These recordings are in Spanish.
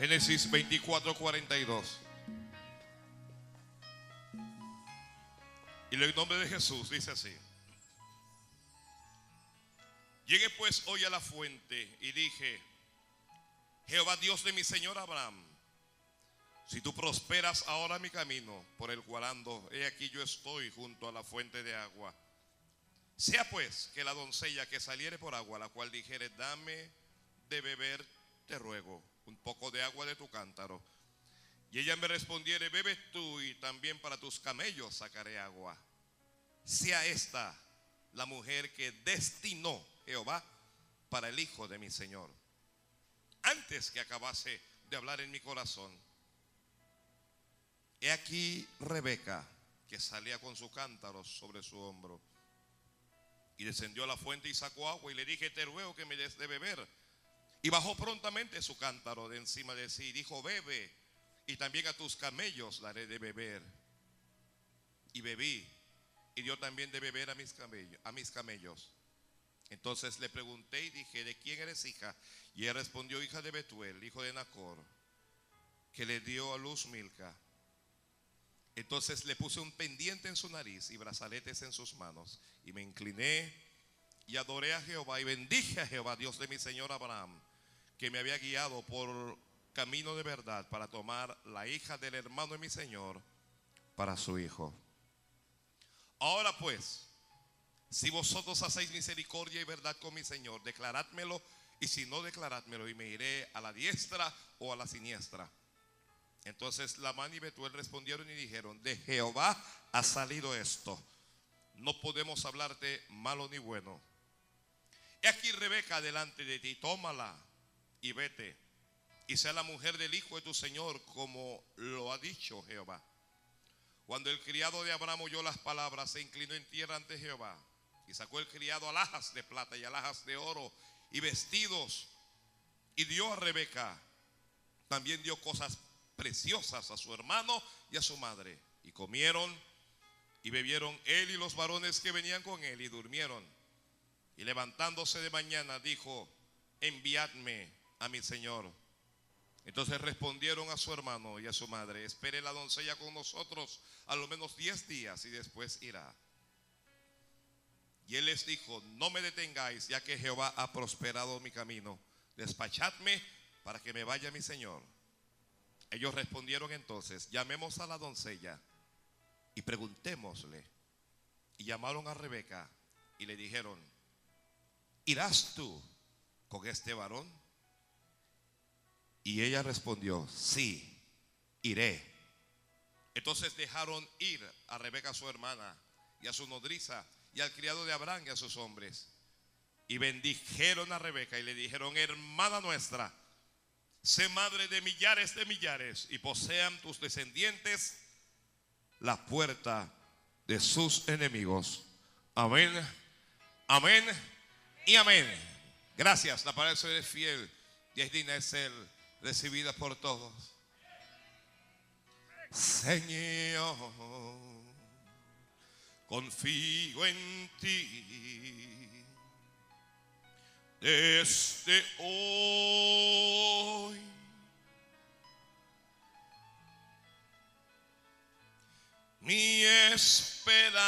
Génesis 24, 42. Y en nombre de Jesús dice así. Llegué pues hoy a la fuente y dije, Jehová Dios de mi Señor Abraham, si tú prosperas ahora mi camino por el cual ando, he aquí yo estoy junto a la fuente de agua. Sea pues que la doncella que saliere por agua, la cual dijere, dame de beber, te ruego, un poco de agua de tu cántaro. Y ella me respondiere, bebe tú y también para tus camellos sacaré agua. Sea esta la mujer que destinó Jehová para el hijo de mi Señor. Antes que acabase de hablar en mi corazón, He aquí Rebeca, que salía con su cántaro sobre su hombro. Y descendió a la fuente y sacó agua y le dije, te ruego que me des de beber. Y bajó prontamente su cántaro de encima de sí y dijo, bebe, y también a tus camellos daré de beber. Y bebí, y dio también de beber a mis camellos. A mis camellos. Entonces le pregunté y dije, ¿de quién eres hija? Y él respondió, hija de Betuel, hijo de Nacor, que le dio a luz Milca. Entonces le puse un pendiente en su nariz y brazaletes en sus manos. Y me incliné y adoré a Jehová y bendije a Jehová, Dios de mi Señor Abraham, que me había guiado por camino de verdad para tomar la hija del hermano de mi Señor para su hijo. Ahora pues, si vosotros hacéis misericordia y verdad con mi Señor, declarádmelo, y si no, declarádmelo, y me iré a la diestra o a la siniestra. Entonces Lamán y Betuel respondieron y dijeron, de Jehová ha salido esto. No podemos hablarte malo ni bueno. He aquí Rebeca delante de ti, tómala y vete. Y sea la mujer del hijo de tu Señor, como lo ha dicho Jehová. Cuando el criado de Abraham oyó las palabras, se inclinó en tierra ante Jehová. Y sacó el criado alhajas de plata y alhajas de oro y vestidos. Y dio a Rebeca. También dio cosas preciosas a su hermano y a su madre. Y comieron y bebieron él y los varones que venían con él y durmieron. Y levantándose de mañana dijo, enviadme a mi señor. Entonces respondieron a su hermano y a su madre, espere la doncella con nosotros a lo menos diez días y después irá. Y él les dijo, no me detengáis, ya que Jehová ha prosperado mi camino. Despachadme para que me vaya mi señor. Ellos respondieron entonces, llamemos a la doncella y preguntémosle. Y llamaron a Rebeca y le dijeron, ¿irás tú con este varón? Y ella respondió, sí, iré. Entonces dejaron ir a Rebeca su hermana y a su nodriza y al criado de Abraham y a sus hombres. Y bendijeron a Rebeca y le dijeron, hermana nuestra, sé madre de millares de millares y posean tus descendientes la puerta de sus enemigos. Amén, amén y amén. Gracias, la palabra de fiel y es digna de ser recibida por todos. Señor, confío en ti desde hoy. Mi esperanza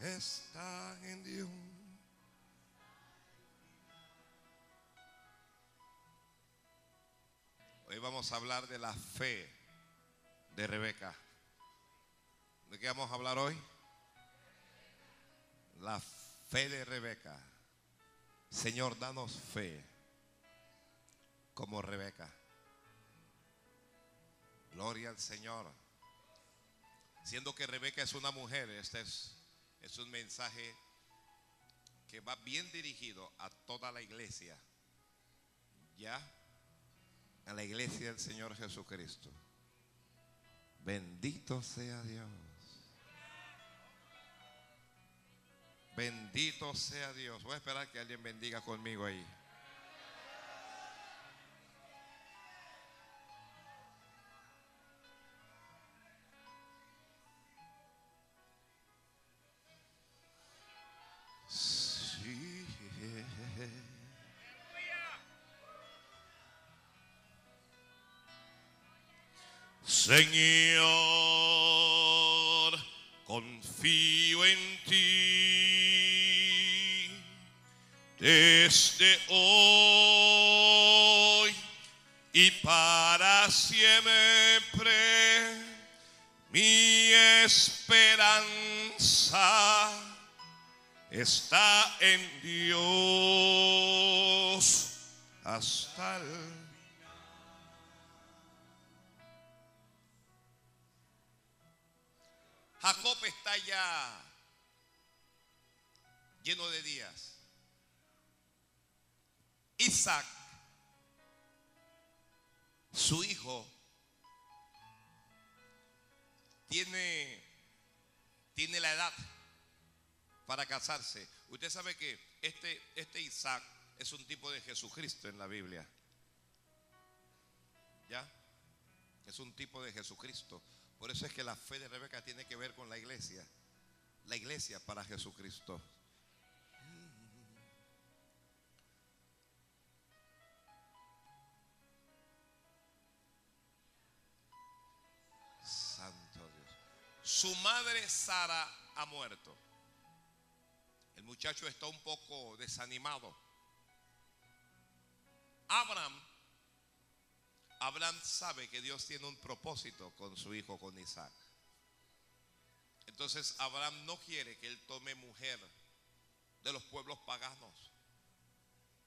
está en Dios. Hoy vamos a hablar de la fe de Rebeca. ¿De qué vamos a hablar hoy? La fe de Rebeca. Señor, danos fe como Rebeca. Gloria al Señor. Siendo que Rebeca es una mujer, este es, es un mensaje que va bien dirigido a toda la iglesia. ¿Ya? A la iglesia del Señor Jesucristo. Bendito sea Dios. Bendito sea Dios. Voy a esperar que alguien bendiga conmigo ahí. Señor, confío en ti desde hoy y para siempre. Mi esperanza está en Dios hasta el Jacob está ya lleno de días. Isaac, su hijo, tiene, tiene la edad para casarse. Usted sabe que este, este Isaac es un tipo de Jesucristo en la Biblia. ¿Ya? Es un tipo de Jesucristo. Por eso es que la fe de Rebeca tiene que ver con la iglesia. La iglesia para Jesucristo. Santo Dios. Su madre Sara ha muerto. El muchacho está un poco desanimado. Abraham Abraham sabe que Dios tiene un propósito con su hijo, con Isaac. Entonces Abraham no quiere que él tome mujer de los pueblos paganos,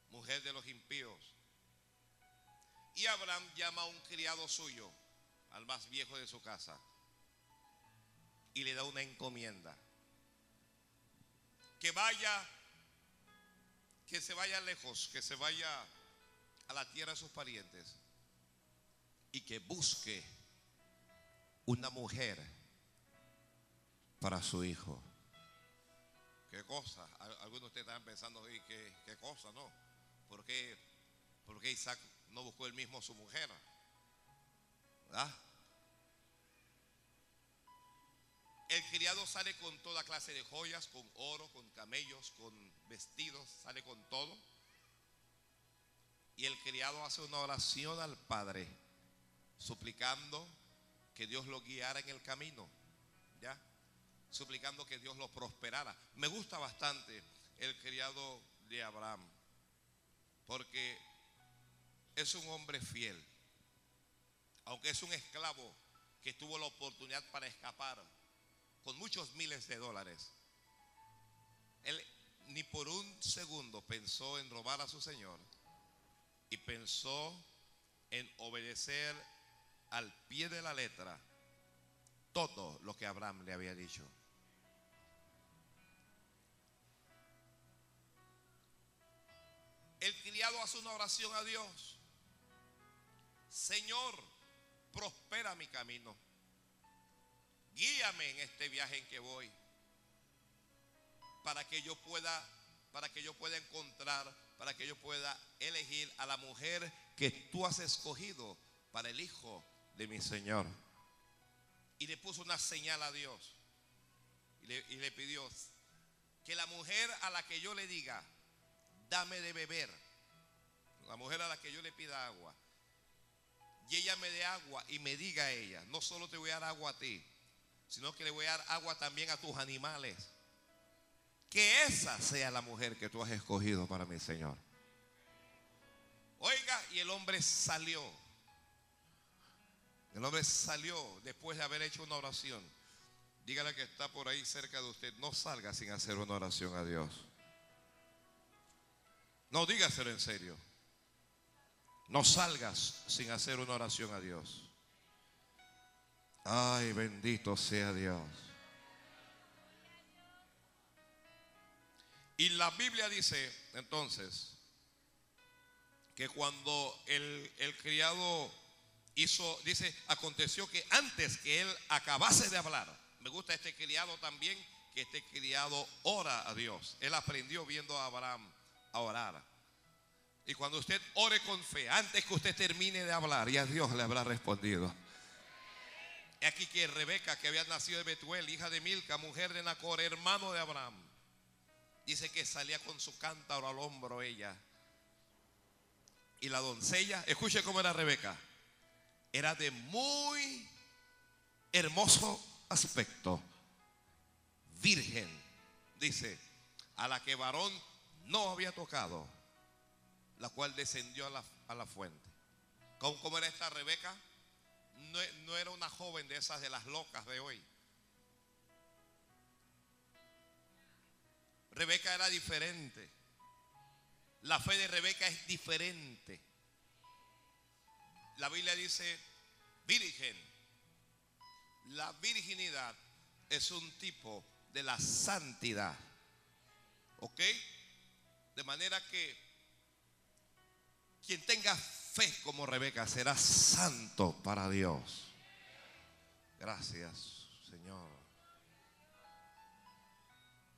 mujer de los impíos. Y Abraham llama a un criado suyo, al más viejo de su casa, y le da una encomienda. Que vaya, que se vaya lejos, que se vaya a la tierra de sus parientes y que busque una mujer para su hijo. ¿Qué cosa? Algunos de ustedes están pensando, ¿qué, qué cosa? No. ¿Por qué, ¿Por qué Isaac no buscó él mismo su mujer? ¿Verdad? El criado sale con toda clase de joyas, con oro, con camellos, con vestidos, sale con todo. Y el criado hace una oración al Padre suplicando que Dios lo guiara en el camino, ¿ya? Suplicando que Dios lo prosperara. Me gusta bastante el criado de Abraham, porque es un hombre fiel, aunque es un esclavo que tuvo la oportunidad para escapar con muchos miles de dólares. Él ni por un segundo pensó en robar a su Señor y pensó en obedecer al pie de la letra todo lo que Abraham le había dicho. El criado hace una oración a Dios. Señor, prospera mi camino. Guíame en este viaje en que voy. Para que yo pueda, para que yo pueda encontrar, para que yo pueda elegir a la mujer que tú has escogido para el hijo de mi Señor. Y le puso una señal a Dios. Y le, pidió que la mujer a la que yo le diga, dame de beber, la mujer a la que yo le pida agua, y ella me dé agua y me diga a ella, no solo te voy a dar agua a ti, sino que le voy a dar agua también a tus animales. Que esa sea la mujer que tú has escogido para mi Señor. Oiga, y el hombre salió el hombre salió después de haber hecho una oración. Dígale que está por ahí cerca de usted. No salga sin hacer una oración a Dios. No, dígaselo en serio. No salgas sin hacer una oración a Dios. Ay, bendito sea Dios. Y la Biblia dice entonces que cuando el, el criado hizo, dice, aconteció que antes que él acabase de hablar, me gusta este criado también, que este criado ora a Dios. Él aprendió viendo a Abraham a orar. Y cuando usted ore con fe, antes que usted termine de hablar, ya Dios le habrá respondido. Aquí que Rebeca, que había nacido de Betuel, hija de Milca, mujer de Nacor, hermano de Abraham, dice que salía con su cántaro al hombro ella. Y la doncella, escuche cómo era Rebeca era de muy hermoso aspecto, virgen, dice, a la que varón no había tocado, la cual descendió a la, a la fuente. ¿Cómo, cómo era esta Rebeca? No, no era una joven de esas de las locas de hoy. Rebeca era diferente. La fe de Rebeca es diferente. La Biblia dice virgen. La virginidad es un tipo de la santidad. ¿Ok? De manera que quien tenga fe como Rebeca será santo para Dios. Gracias, Señor.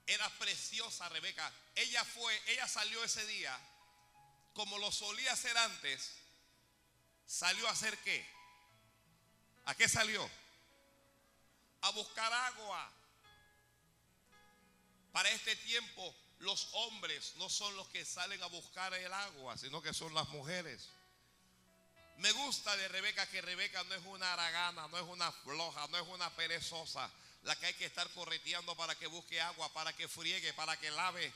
Era preciosa Rebeca. Ella fue, ella salió ese día como lo solía hacer antes. ¿Salió a hacer qué? ¿A qué salió? A buscar agua. Para este tiempo los hombres no son los que salen a buscar el agua, sino que son las mujeres. Me gusta de Rebeca que Rebeca no es una aragana, no es una floja, no es una perezosa, la que hay que estar correteando para que busque agua, para que friegue, para que lave.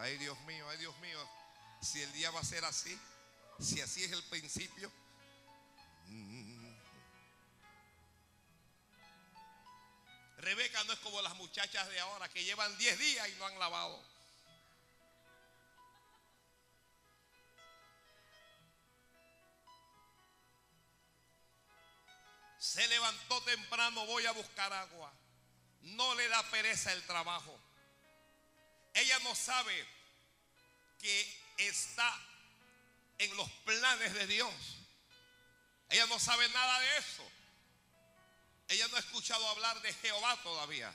Ay Dios mío, ay Dios mío, si el día va a ser así, si así es el principio. Rebeca no es como las muchachas de ahora que llevan 10 días y no han lavado. Se levantó temprano, voy a buscar agua. No le da pereza el trabajo. Ella no sabe que está en los planes de Dios. Ella no sabe nada de eso. Ella no ha escuchado hablar de Jehová todavía.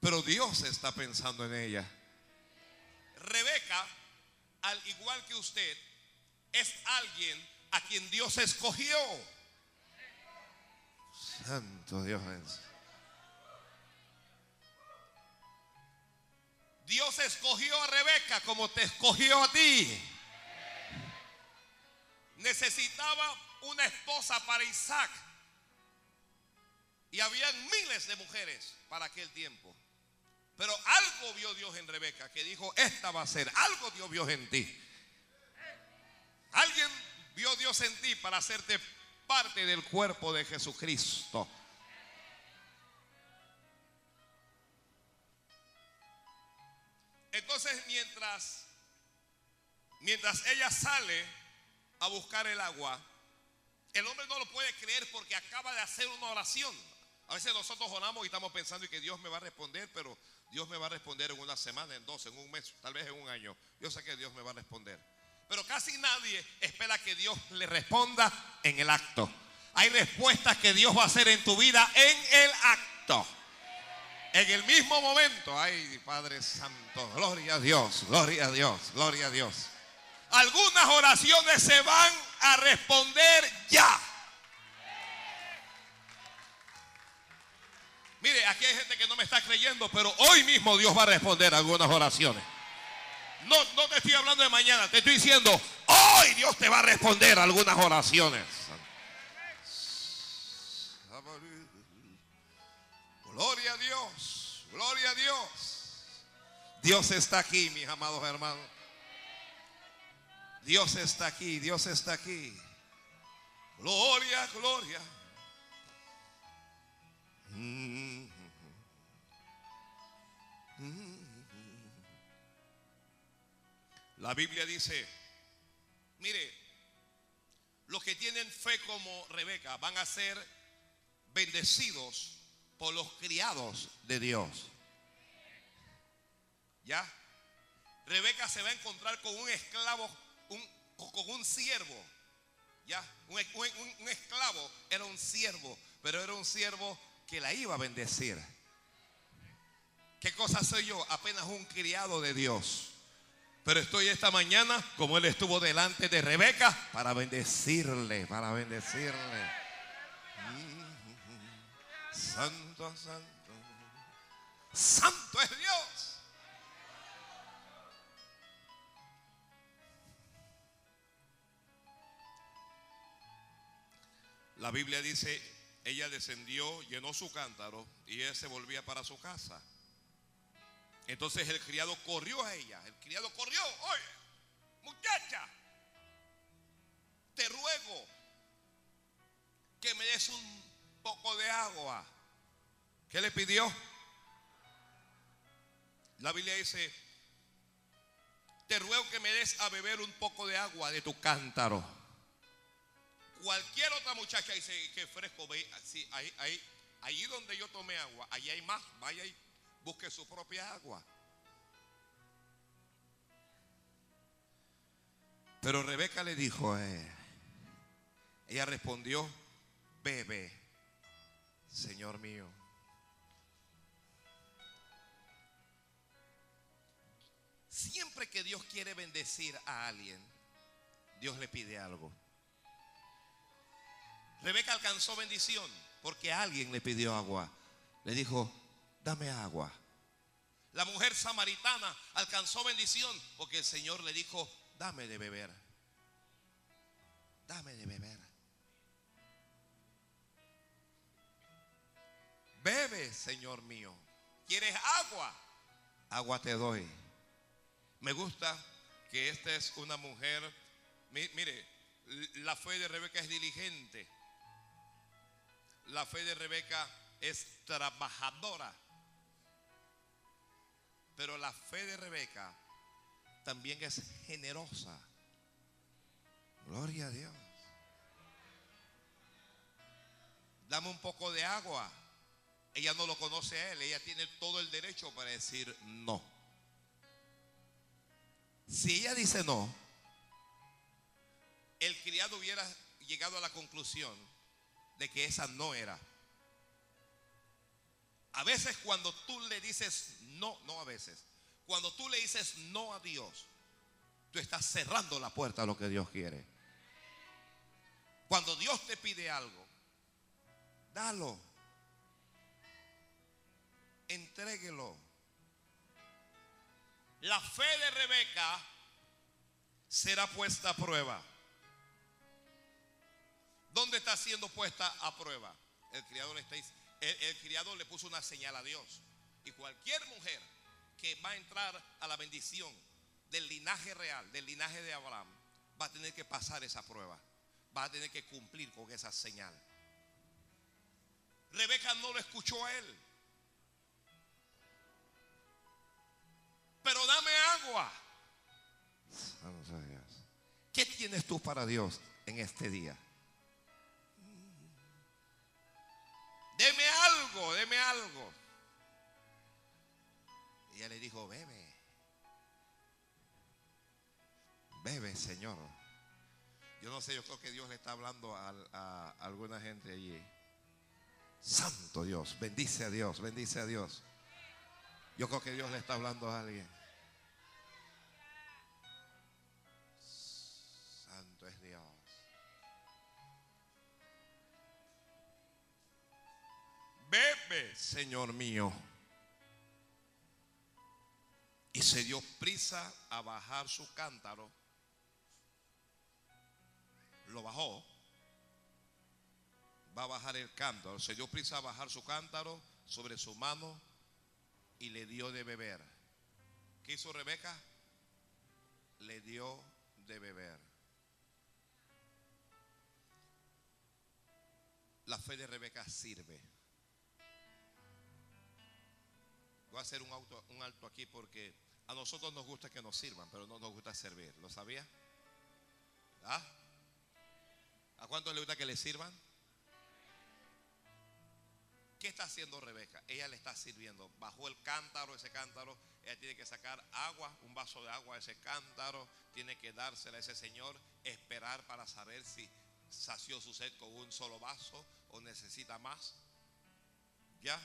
Pero Dios está pensando en ella. Rebeca, al igual que usted, es alguien a quien Dios escogió. Santo Dios a Rebeca como te escogió a ti. Necesitaba una esposa para Isaac. Y habían miles de mujeres para aquel tiempo. Pero algo vio Dios en Rebeca que dijo, esta va a ser, algo Dios vio en ti. Alguien vio Dios en ti para hacerte parte del cuerpo de Jesucristo. Entonces mientras mientras ella sale a buscar el agua, el hombre no lo puede creer porque acaba de hacer una oración. A veces nosotros oramos y estamos pensando que Dios me va a responder, pero Dios me va a responder en una semana, en dos, en un mes, tal vez en un año. Yo sé que Dios me va a responder. Pero casi nadie espera que Dios le responda en el acto. Hay respuestas que Dios va a hacer en tu vida en el acto. En el mismo momento. Ay, Padre Santo, gloria a Dios, gloria a Dios, gloria a Dios. Algunas oraciones se van a responder ya. Mire, aquí hay gente que no me está creyendo, pero hoy mismo Dios va a responder algunas oraciones. No, no te estoy hablando de mañana, te estoy diciendo, hoy Dios te va a responder algunas oraciones. Gloria a Dios, gloria a Dios. Dios está aquí, mis amados hermanos. Dios está aquí, Dios está aquí. Gloria, gloria. La Biblia dice, mire, los que tienen fe como Rebeca van a ser bendecidos por los criados de Dios. ¿Ya? Rebeca se va a encontrar con un esclavo, un, con un siervo. ¿Ya? Un, un- un esclavo era un siervo, pero era un siervo que la iba a bendecir. ¿Qué cosa soy yo? Apenas un criado de Dios. Pero estoy esta mañana como él estuvo delante de Rebeca para bendecirle, para bendecirle. Santo, santo. Santo es Dios. La Biblia dice, ella descendió, llenó su cántaro y él se volvía para su casa. Entonces el criado corrió a ella. El criado corrió. Oye, muchacha, te ruego que me des un poco de agua. ¿Qué le pidió? La Biblia dice, te ruego que me des a beber un poco de agua de tu cántaro. Cualquier otra muchacha dice, que fresco, ve, sí, ahí, ahí, ahí donde yo tomé agua, ahí hay más, vaya y busque su propia agua. Pero Rebeca le dijo, eh, ella respondió, bebe, Señor mío. Siempre que Dios quiere bendecir a alguien, Dios le pide algo. Rebeca alcanzó bendición porque alguien le pidió agua. Le dijo, dame agua. La mujer samaritana alcanzó bendición porque el Señor le dijo, dame de beber. Dame de beber. Bebe, Señor mío. ¿Quieres agua? Agua te doy. Me gusta que esta es una mujer, mire, la fe de Rebeca es diligente. La fe de Rebeca es trabajadora. Pero la fe de Rebeca también es generosa. Gloria a Dios. Dame un poco de agua. Ella no lo conoce a él. Ella tiene todo el derecho para decir no. Si ella dice no, el criado hubiera llegado a la conclusión de que esa no era. A veces cuando tú le dices no, no a veces, cuando tú le dices no a Dios, tú estás cerrando la puerta a lo que Dios quiere. Cuando Dios te pide algo, dalo. Entréguelo. La fe de Rebeca será puesta a prueba. ¿Dónde está siendo puesta a prueba? El criado le, está, el le puso una señal a Dios. Y cualquier mujer que va a entrar a la bendición del linaje real, del linaje de Abraham, va a tener que pasar esa prueba. Va a tener que cumplir con esa señal. Rebeca no lo escuchó a él. Pero dame agua. ¿Qué tienes tú para Dios en este día? Deme algo, deme algo. Y ella le dijo, bebe. Bebe, Señor. Yo no sé, yo creo que Dios le está hablando a, a alguna gente allí. Santo Dios, bendice a Dios, bendice a Dios. Yo creo que Dios le está hablando a alguien. Bebe, Señor mío. Y se dio prisa a bajar su cántaro. Lo bajó. Va a bajar el cántaro. Se dio prisa a bajar su cántaro sobre su mano y le dio de beber. ¿Qué hizo Rebeca? Le dio de beber. La fe de Rebeca sirve. Voy a hacer un, auto, un alto aquí porque a nosotros nos gusta que nos sirvan, pero no nos gusta servir. ¿Lo sabía? ¿Ah? ¿A cuánto le gusta que le sirvan? ¿Qué está haciendo Rebeca? Ella le está sirviendo. Bajó el cántaro, ese cántaro. Ella tiene que sacar agua, un vaso de agua a ese cántaro. Tiene que dársela a ese señor. Esperar para saber si sació su sed con un solo vaso o necesita más. ¿Ya?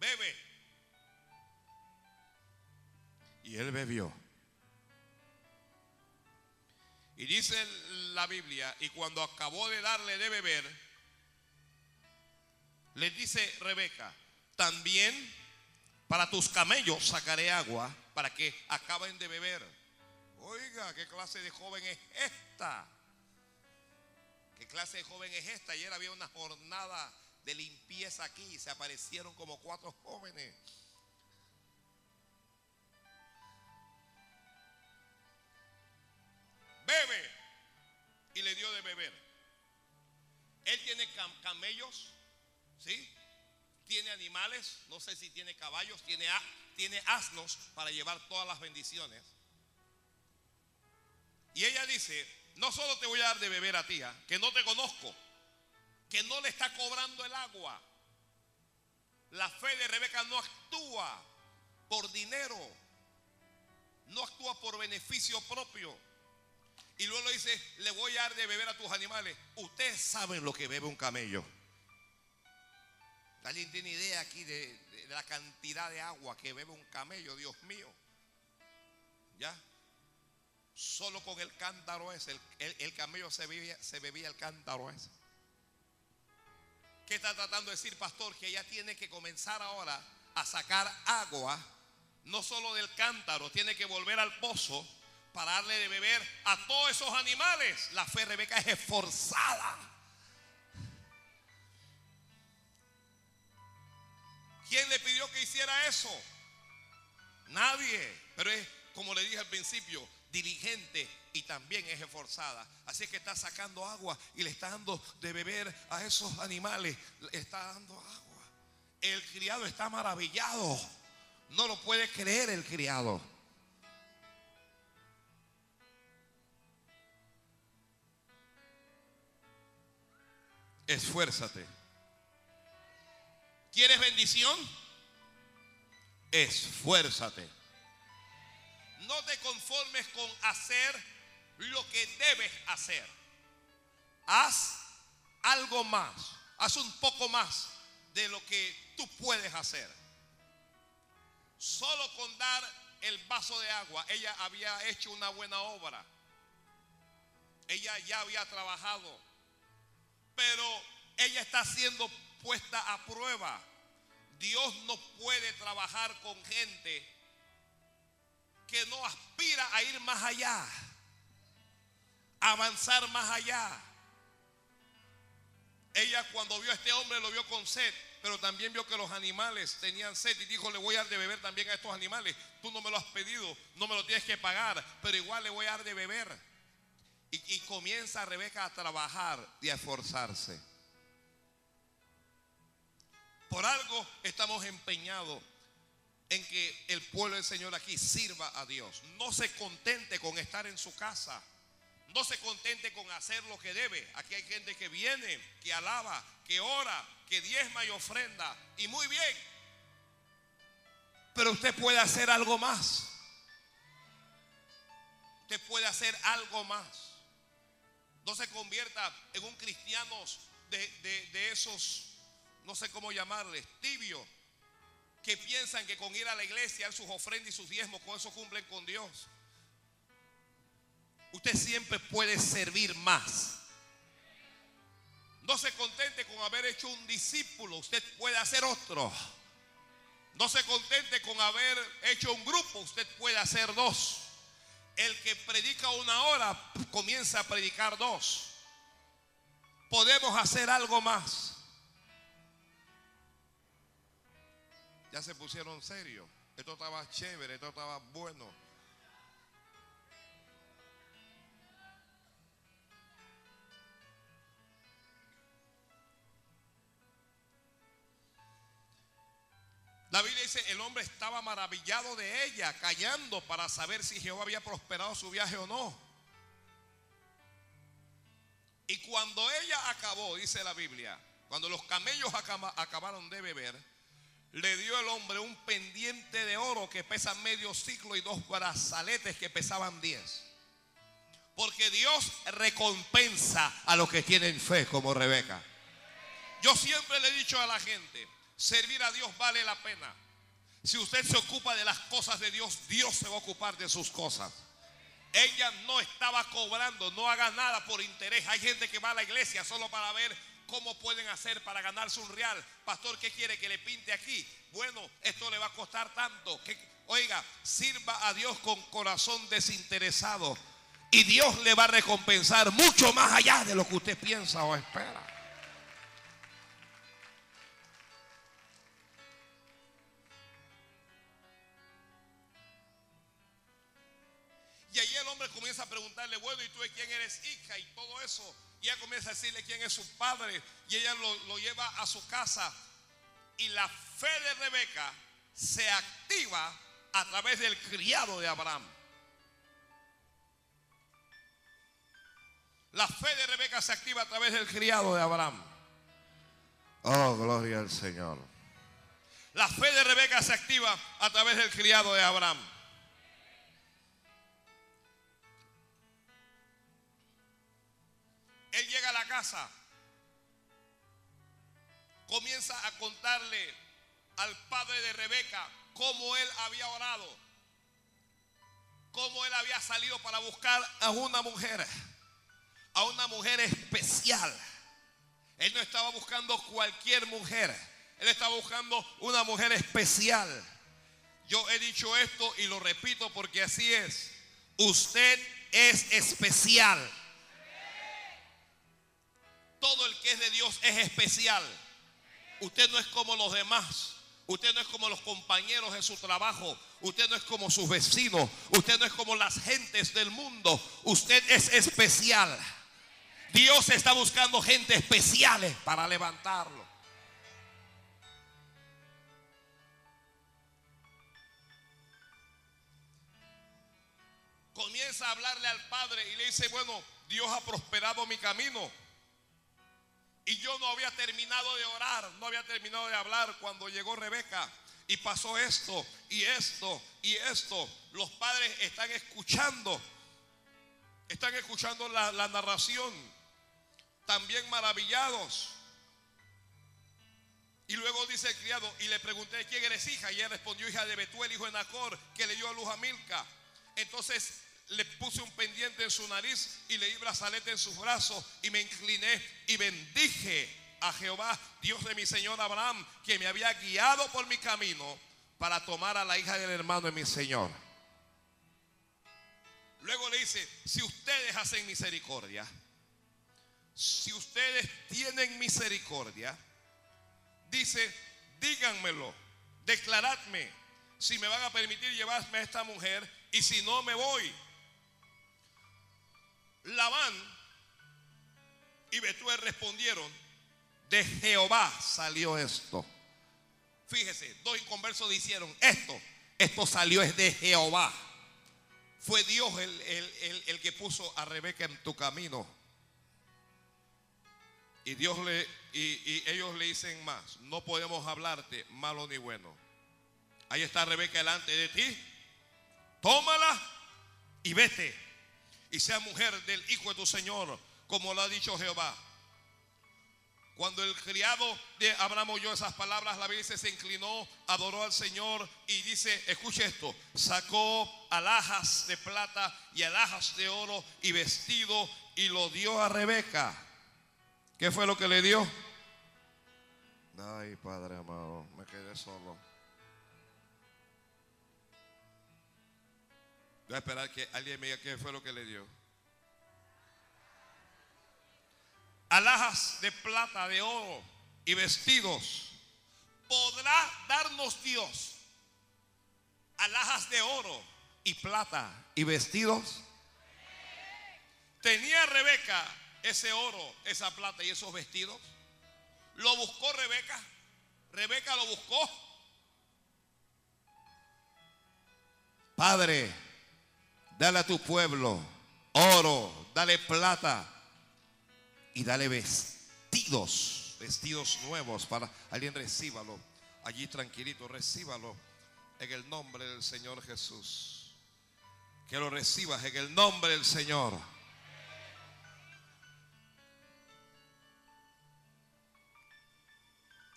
Bebe. Y él bebió. Y dice la Biblia, y cuando acabó de darle de beber, le dice Rebeca, también para tus camellos sacaré agua para que acaben de beber. Oiga, ¿qué clase de joven es esta? ¿qué clase de joven es esta? Ayer había una jornada de limpieza aquí se aparecieron como cuatro jóvenes. Bebe. Y le dio de beber. Él tiene camellos, ¿sí? Tiene animales, no sé si tiene caballos, tiene, tiene asnos para llevar todas las bendiciones. Y ella dice, no solo te voy a dar de beber a ti, ¿ah? que no te conozco, que no le está cobrando el agua. La fe de Rebeca no actúa por dinero, no actúa por beneficio propio. Y luego le dice, le voy a dar de beber a tus animales. Ustedes saben lo que bebe un camello. ¿Alguien tiene idea aquí de, la cantidad de agua que bebe un camello? Dios mío. ¿Ya? Solo con el cántaro ese, el, camello se bebía, se bebía el cántaro ese. ¿Qué está tratando de decir, pastor? Que ella tiene que comenzar ahora a sacar agua, no solo del cántaro, tiene que volver al pozo para darle de beber a todos esos animales. La fe Rebeca es esforzada. ¿Quién le pidió que hiciera eso? Nadie. Pero es como le dije al principio, diligente y también es esforzada. Así que está sacando agua y le está dando de beber a esos animales. Le está dando agua. El criado está maravillado. No lo puede creer el criado. Esfuérzate. ¿Quieres bendición? Esfuérzate. No te conformes con hacer lo que debes hacer. Haz algo más. Haz un poco más de lo que tú puedes hacer. Solo con dar el vaso de agua, ella había hecho una buena obra. Ella ya había trabajado. Pero ella está siendo puesta a prueba. Dios no puede trabajar con gente que no aspira a ir más allá, avanzar más allá. Ella cuando vio a este hombre lo vio con sed, pero también vio que los animales tenían sed y dijo, le voy a dar de beber también a estos animales. Tú no me lo has pedido, no me lo tienes que pagar, pero igual le voy a dar de beber. Y, y comienza Rebeca a trabajar y a esforzarse. Por algo estamos empeñados en que el pueblo del Señor aquí sirva a Dios. No se contente con estar en su casa. No se contente con hacer lo que debe. Aquí hay gente que viene, que alaba, que ora, que diezma y ofrenda. Y muy bien. Pero usted puede hacer algo más. Usted puede hacer algo más. No se convierta en un cristiano de, de esos, no sé cómo llamarles, tibios que piensan que con ir a la iglesia, sus ofrendas y sus diezmos, con eso cumplen con Dios. Usted siempre puede servir más. No se contente con haber hecho un discípulo, usted puede hacer otro. No se contente con haber hecho un grupo, usted puede hacer dos. El que predica una hora comienza a predicar dos. Podemos hacer algo más. ya se pusieron serios. Esto estaba chévere, esto estaba bueno. La Biblia dice, el hombre estaba maravillado de ella, callando para saber si Jehová había prosperado su viaje o no. Y cuando ella acabó, dice la Biblia, cuando los camellos acabaron de beber, le dio el hombre un pendiente de oro que pesa medio ciclo y dos brazaletes que pesaban diez. Porque Dios recompensa a los que tienen fe como Rebeca. Yo siempre le he dicho a la gente, servir a Dios vale la pena. Si usted se ocupa de las cosas de Dios, Dios se va a ocupar de sus cosas. Ella no estaba cobrando, no haga nada por interés. Hay gente que va a la iglesia solo para ver ¿Cómo pueden hacer para ganarse un real? Pastor, ¿qué quiere que le pinte aquí? Bueno, esto le va a costar tanto. Que, oiga, sirva a Dios con corazón desinteresado. Y Dios le va a recompensar mucho más allá de lo que usted piensa o espera. Preguntarle, bueno, ¿y tú de quién eres hija? Y todo eso. Y ella comienza a decirle quién es su padre. Y ella lo, lo lleva a su casa. Y la fe de Rebeca se activa a través del criado de Abraham. La fe de Rebeca se activa a través del criado de Abraham. Oh, gloria al Señor. La fe de Rebeca se activa a través del criado de Abraham. Él llega a la casa, comienza a contarle al padre de Rebeca cómo él había orado, cómo él había salido para buscar a una mujer, a una mujer especial. Él no estaba buscando cualquier mujer, él estaba buscando una mujer especial. Yo he dicho esto y lo repito porque así es. Usted es especial. Todo el que es de Dios es especial. Usted no es como los demás. Usted no es como los compañeros de su trabajo. Usted no es como sus vecinos. Usted no es como las gentes del mundo. Usted es especial. Dios está buscando gente especiales para levantarlo. Comienza a hablarle al Padre y le dice, bueno, Dios ha prosperado mi camino. Y yo no había terminado de orar, no había terminado de hablar cuando llegó Rebeca. Y pasó esto, y esto, y esto. Los padres están escuchando, están escuchando la, narración, también maravillados. Y luego dice el criado, y le pregunté, ¿quién eres hija? Y él respondió, hija de Betuel, hijo de Nacor, que le dio a luz a Milca. Entonces le puse un pendiente en su nariz y le di brazalete en sus brazos y me incliné y bendije a Jehová, Dios de mi Señor Abraham, que me había guiado por mi camino para tomar a la hija del hermano de mi Señor. Luego le dice, si ustedes hacen misericordia, si ustedes tienen misericordia, dice, díganmelo, declaradme si me van a permitir llevarme a esta mujer y si no me voy. Labán y Betuel respondieron, de Jehová salió esto. Fíjese, dos inconversos dijeron, esto, esto salió es de Jehová. Fue Dios el, el, el, que puso a Rebeca en tu camino. Y Dios le, y, y ellos le dicen más, no podemos hablarte malo ni bueno. Ahí está Rebeca delante de ti. Tómala y vete y sea mujer del hijo de tu Señor, como lo ha dicho Jehová. Cuando el criado de Abraham oyó esas palabras, la Biblia se inclinó, adoró al Señor y dice, escuche esto, sacó alhajas de plata y alhajas de oro y vestido y lo dio a Rebeca. ¿Qué fue lo que le dio? Ay, Padre amado, me quedé solo. Voy a esperar que alguien me diga qué fue lo que le dio. Alhajas de plata, de oro y vestidos. ¿Podrá darnos Dios alhajas de oro y plata y vestidos? ¿Tenía Rebeca ese oro, esa plata y esos vestidos? ¿Lo buscó Rebeca? ¿Rebeca lo buscó? Padre, Dale a tu pueblo oro, dale plata y dale vestidos, vestidos nuevos para alguien recíbalo. Allí tranquilito, recíbalo en el nombre del Señor Jesús. Que lo recibas en el nombre del Señor.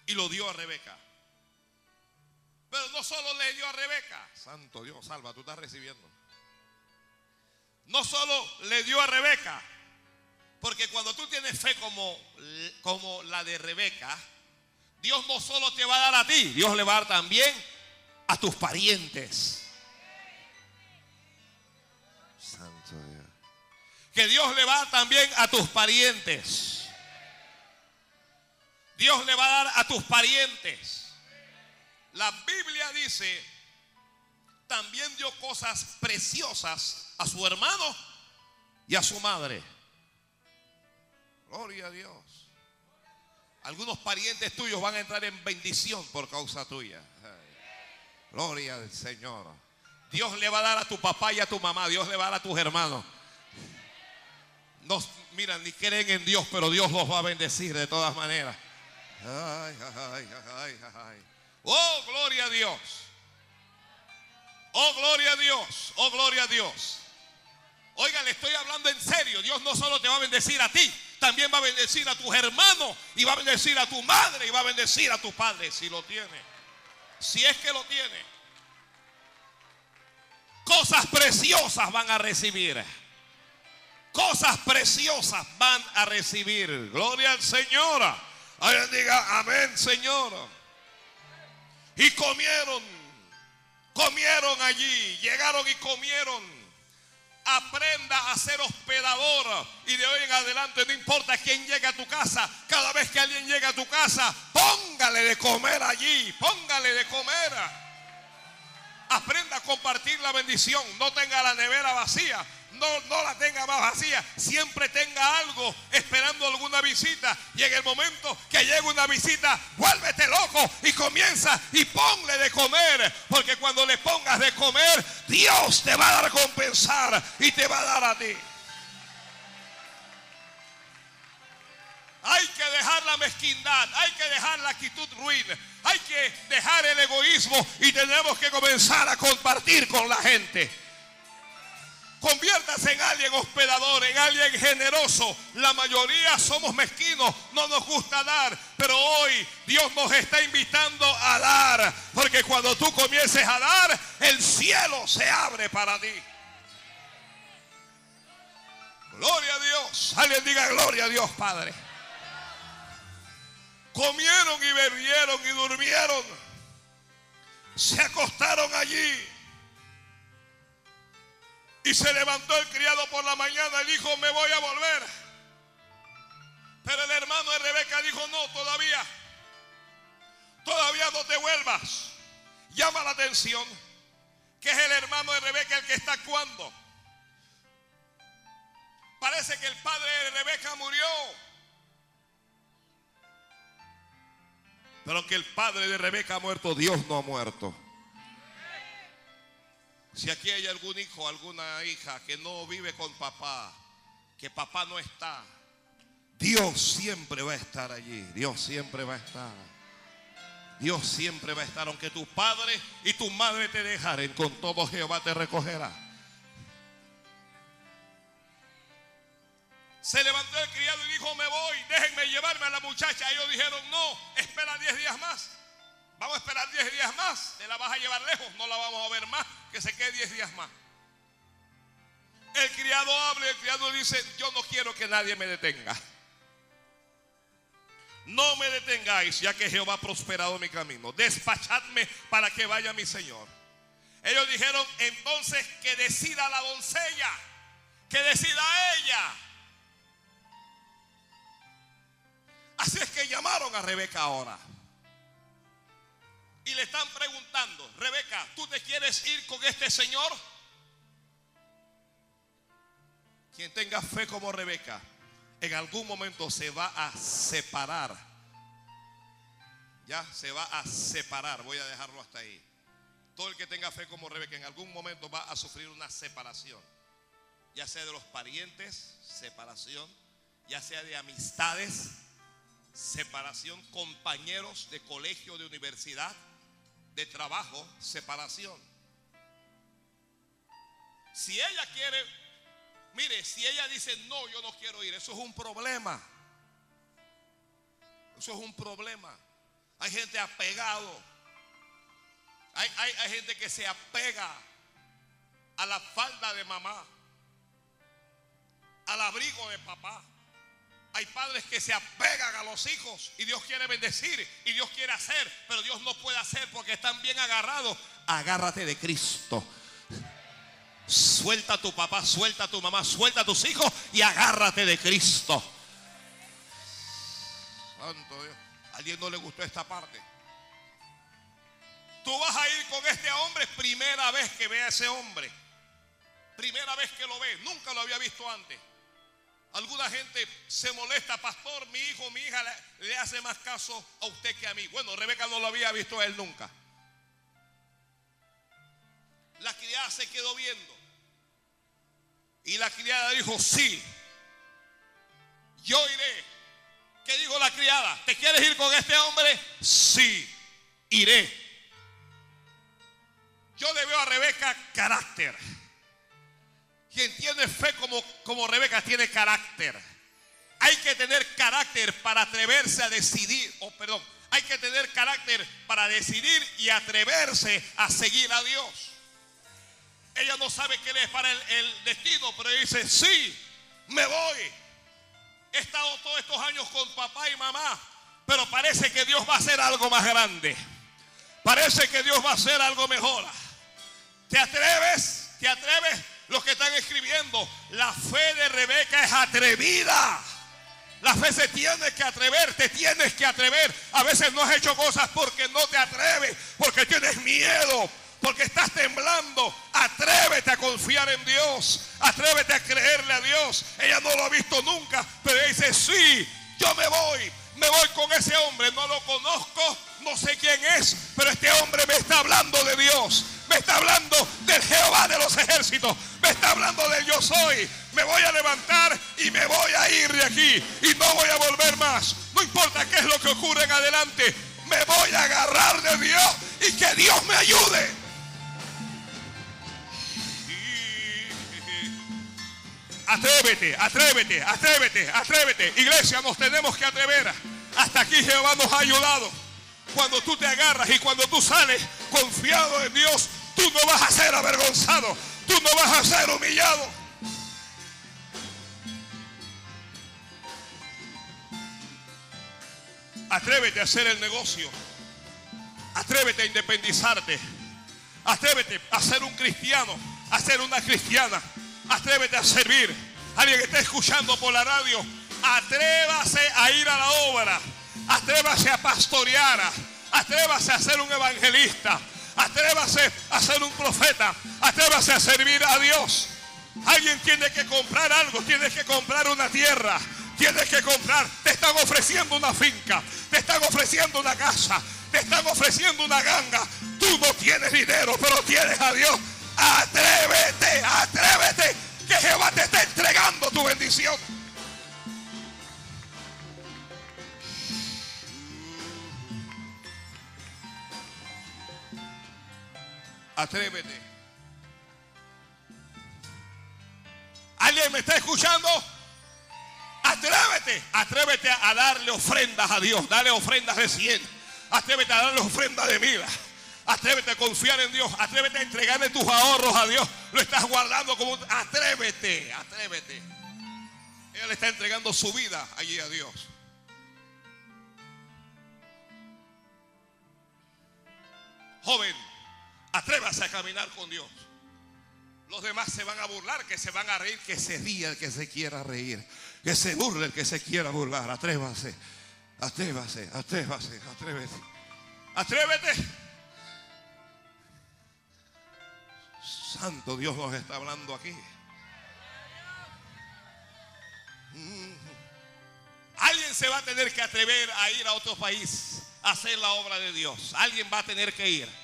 Y lo dio a Rebeca. Pero no solo le dio a Rebeca. Santo Dios, salva, tú estás recibiendo no solo le dio a Rebeca, porque cuando tú tienes fe como, como la de Rebeca, Dios no solo te va a dar a ti, Dios le va a dar también a tus parientes. Santo Dios. que Dios le va a dar también a tus parientes. Dios le va a dar a tus parientes. La Biblia dice, también dio cosas preciosas a su hermano y a su madre. Gloria a Dios. Algunos parientes tuyos van a entrar en bendición por causa tuya. Gloria al Señor. Dios le va a dar a tu papá y a tu mamá. Dios le va a dar a tus hermanos. No miran ni creen en Dios, pero Dios los va a bendecir de todas maneras. Ay, ay, ay, ay. Oh, gloria a Dios. Oh, gloria a Dios. Oh, gloria a Dios. Oiga, le estoy hablando en serio. Dios no solo te va a bendecir a ti, también va a bendecir a tus hermanos y va a bendecir a tu madre y va a bendecir a tu padre si lo tiene. Si es que lo tiene. Cosas preciosas van a recibir. Cosas preciosas van a recibir. Gloria al Señor. Alguien diga amén, Señor. Y comieron, comieron allí, llegaron y comieron. Aprenda a ser hospedador. Y de hoy en adelante no importa quién llegue a tu casa, cada vez que alguien llega a tu casa, póngale de comer allí, póngale de comer. Aprenda a compartir la bendición, no tenga la nevera vacía, no, no la tenga más vacía. Siempre tenga algo esperando alguna visita. Y en el momento que llegue una visita, vuélvete loco y comienza y ponle de comer. Porque cuando le pongas de comer, Dios te va a dar compensar y te va a dar a ti. Hay que dejar la mezquindad, hay que dejar la actitud ruin, hay que dejar el egoísmo y tenemos que comenzar a compartir con la gente. Conviértase en alguien hospedador, en alguien generoso. La mayoría somos mezquinos, no nos gusta dar, pero hoy Dios nos está invitando a dar, porque cuando tú comiences a dar, el cielo se abre para ti. Gloria a Dios. Alguien diga gloria a Dios, Padre. Comieron y bebieron y durmieron. Se acostaron allí. Y se levantó el criado por la mañana y dijo, me voy a volver. Pero el hermano de Rebeca dijo, no, todavía. Todavía no te vuelvas. Llama la atención que es el hermano de Rebeca el que está actuando. Parece que el padre de Rebeca murió. Pero que el padre de Rebeca ha muerto, Dios no ha muerto. Si aquí hay algún hijo, alguna hija que no vive con papá, que papá no está, Dios siempre va a estar allí. Dios siempre va a estar. Dios siempre va a estar. Aunque tu padre y tu madre te dejaren, con todo Jehová te recogerá. Se levantó el criado y dijo, me voy, déjenme llevarme a la muchacha. Ellos dijeron, no, espera 10 días más. Vamos a esperar 10 días más. Te la vas a llevar lejos, no la vamos a ver más. Que se quede 10 días más. El criado habla y el criado dice, yo no quiero que nadie me detenga. No me detengáis, ya que Jehová ha prosperado mi camino. Despachadme para que vaya mi Señor. Ellos dijeron entonces que decida la doncella, que decida ella. Así es que llamaron a Rebeca ahora. Y le están preguntando, Rebeca, ¿tú te quieres ir con este señor? Quien tenga fe como Rebeca, en algún momento se va a separar. Ya se va a separar. Voy a dejarlo hasta ahí. Todo el que tenga fe como Rebeca en algún momento va a sufrir una separación. Ya sea de los parientes, separación. Ya sea de amistades, separación. Compañeros de colegio, de universidad de trabajo, separación. Si ella quiere, mire, si ella dice, no, yo no quiero ir, eso es un problema. Eso es un problema. Hay gente apegado. Hay, hay, hay gente que se apega a la falda de mamá, al abrigo de papá. Hay padres que se apegan a los hijos y Dios quiere bendecir y Dios quiere hacer, pero Dios no puede hacer porque están bien agarrados. Agárrate de Cristo. Suelta a tu papá, suelta a tu mamá, suelta a tus hijos y agárrate de Cristo. Santo Dios. ¿A alguien no le gustó esta parte? Tú vas a ir con este hombre primera vez que ve a ese hombre. Primera vez que lo ve. Nunca lo había visto antes. Alguna gente se molesta, pastor, mi hijo, mi hija le, hace más caso a usted que a mí. Bueno, Rebeca no lo había visto a él nunca. La criada se quedó viendo. Y la criada dijo, sí, yo iré. ¿Qué dijo la criada? ¿Te quieres ir con este hombre? Sí, iré. Yo le veo a Rebeca carácter. Quien tiene fe como, como Rebeca tiene carácter. Hay que tener carácter para atreverse a decidir, o oh, perdón, hay que tener carácter para decidir y atreverse a seguir a Dios. Ella no sabe qué le es para el, el destino, pero dice, sí, me voy. He estado todos estos años con papá y mamá, pero parece que Dios va a hacer algo más grande. Parece que Dios va a hacer algo mejor. ¿Te atreves? ¿Te atreves? Los que están escribiendo, la fe de Rebeca es atrevida. La fe se tiene que atrever, te tienes que atrever. A veces no has hecho cosas porque no te atreves, porque tienes miedo, porque estás temblando. Atrévete a confiar en Dios. Atrévete a creerle a Dios. Ella no lo ha visto nunca, pero dice, sí, yo me voy. Me voy con ese hombre. No lo conozco, no sé quién es, pero este hombre me está hablando de Dios. Me está hablando del Jehová de los ejércitos. Me está hablando del yo soy. Me voy a levantar y me voy a ir de aquí. Y no voy a volver más. No importa qué es lo que ocurre en adelante. Me voy a agarrar de Dios y que Dios me ayude. Atrévete, atrévete, atrévete, atrévete. Iglesia, nos tenemos que atrever. Hasta aquí Jehová nos ha ayudado. Cuando tú te agarras y cuando tú sales confiado en Dios, tú no vas a ser avergonzado. Tú no vas a ser humillado. Atrévete a hacer el negocio. Atrévete a independizarte. Atrévete a ser un cristiano, a ser una cristiana. Atrévete a servir. Alguien que esté escuchando por la radio, atrévase a ir a la obra. Atrévase a pastorear. Atrévase a ser un evangelista. Atrévase a ser un profeta. Atrévase a servir a Dios. Alguien tiene que comprar algo. Tiene que comprar una tierra. Tienes que comprar. Te están ofreciendo una finca. Te están ofreciendo una casa. Te están ofreciendo una ganga. Tú no tienes dinero, pero tienes a Dios. Atrévete, atrévete, que Jehová te está entregando tu bendición. Atrévete. ¿Alguien me está escuchando? Atrévete, atrévete a darle ofrendas a Dios, dale ofrendas de 100. Atrévete a darle ofrendas de mil. Atrévete a confiar en Dios. Atrévete a entregarle tus ahorros a Dios. Lo estás guardando como... Atrévete, atrévete. Ella le está entregando su vida allí a Dios. Joven, atrévase a caminar con Dios. Los demás se van a burlar, que se van a reír, que se ría el que se quiera reír, que se burle el que se quiera burlar. Atrévase, atrévase, atrévase, atrévete. Atrévete. Santo Dios nos está hablando aquí. Mm. Alguien se va a tener que atrever a ir a otro país a hacer la obra de Dios. Alguien va a tener que ir.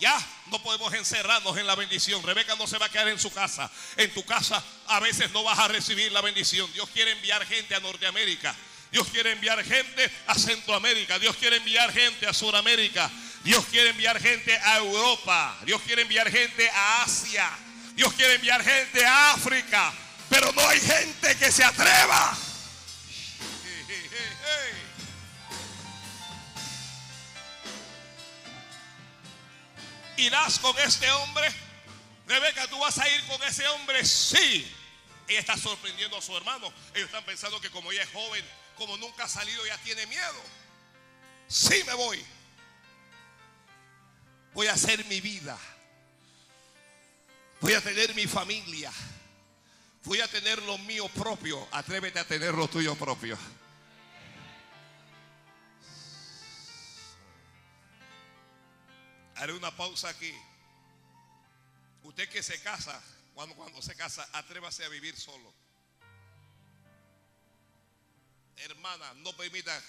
Ya no podemos encerrarnos en la bendición. Rebeca no se va a quedar en su casa. En tu casa a veces no vas a recibir la bendición. Dios quiere enviar gente a Norteamérica. Dios quiere enviar gente a Centroamérica. Dios quiere enviar gente a Sudamérica. Dios quiere enviar gente a Europa. Dios quiere enviar gente a Asia. Dios quiere enviar gente a África. Pero no hay gente que se atreva. ¿Irás con este hombre? Rebeca, ¿tú vas a ir con ese hombre? Sí. Ella está sorprendiendo a su hermano. Ellos están pensando que como ella es joven, como nunca ha salido, ya tiene miedo. Sí me voy voy a hacer mi vida. Voy a tener mi familia. Voy a tener lo mío propio. Atrévete a tener lo tuyo propio. Haré una pausa aquí. Usted que se casa, cuando, se casa, atrévase a vivir solo. Hermana, no permita,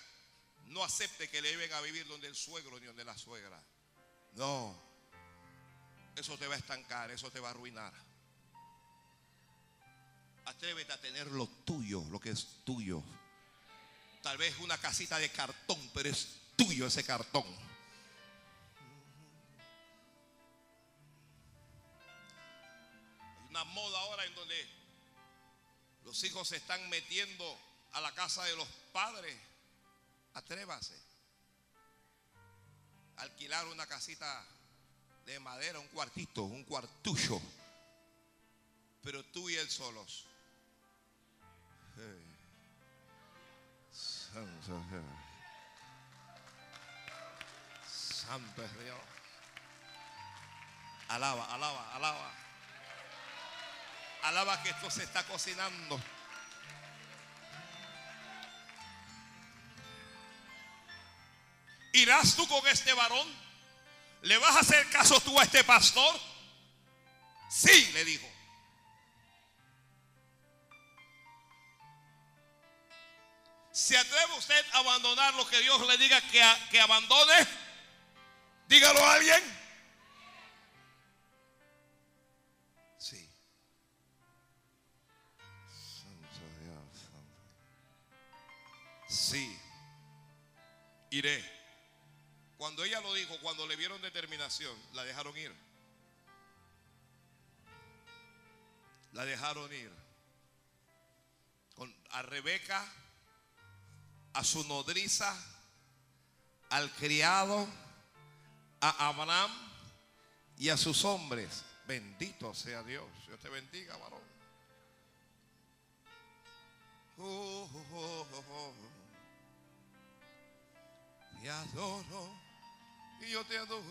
no acepte que le lleven a vivir donde el suegro ni donde la suegra. No. Eso te va a estancar, eso te va a arruinar. Atrévete a tener lo tuyo, lo que es tuyo. Tal vez una casita de cartón, pero es tuyo ese cartón. Una moda ahora en donde los hijos se están metiendo a la casa de los padres. Atrévase. Alquilar una casita de madera, un cuartito, un cuartucho. Pero tú y él solos. Santo Dios. Santo Dios. Alaba, alaba, alaba. Alaba que esto se está cocinando. ¿Irás tú con este varón? ¿Le vas a hacer caso tú a este pastor? Sí, le dijo. ¿Se atreve usted a abandonar lo que Dios le diga que, que abandone? Dígalo a alguien. Iré. Cuando ella lo dijo, cuando le vieron determinación, la dejaron ir. La dejaron ir. Con, a Rebeca, a su nodriza, al criado, a Abraham y a sus hombres. Bendito sea Dios. Dios te bendiga, varón. Oh, oh, oh, te adoro y yo te adoro.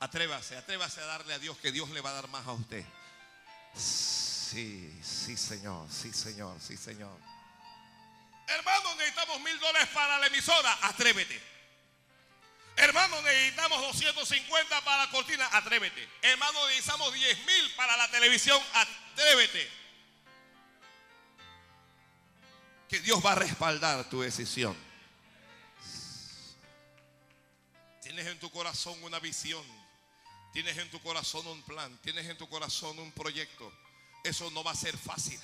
Atrévase, atrévase a darle a Dios que Dios le va a dar más a usted. Sí, sí, Señor, sí, Señor, sí, Señor. Hermano, necesitamos mil dólares para la emisora. Atrévete. Hermano, necesitamos 250 para la cortina. Atrévete. Hermano, necesitamos 10 mil para la televisión. Atrévete. Que Dios va a respaldar tu decisión. Tienes en tu corazón una visión. Tienes en tu corazón un plan. Tienes en tu corazón un proyecto. Eso no va a ser fácil.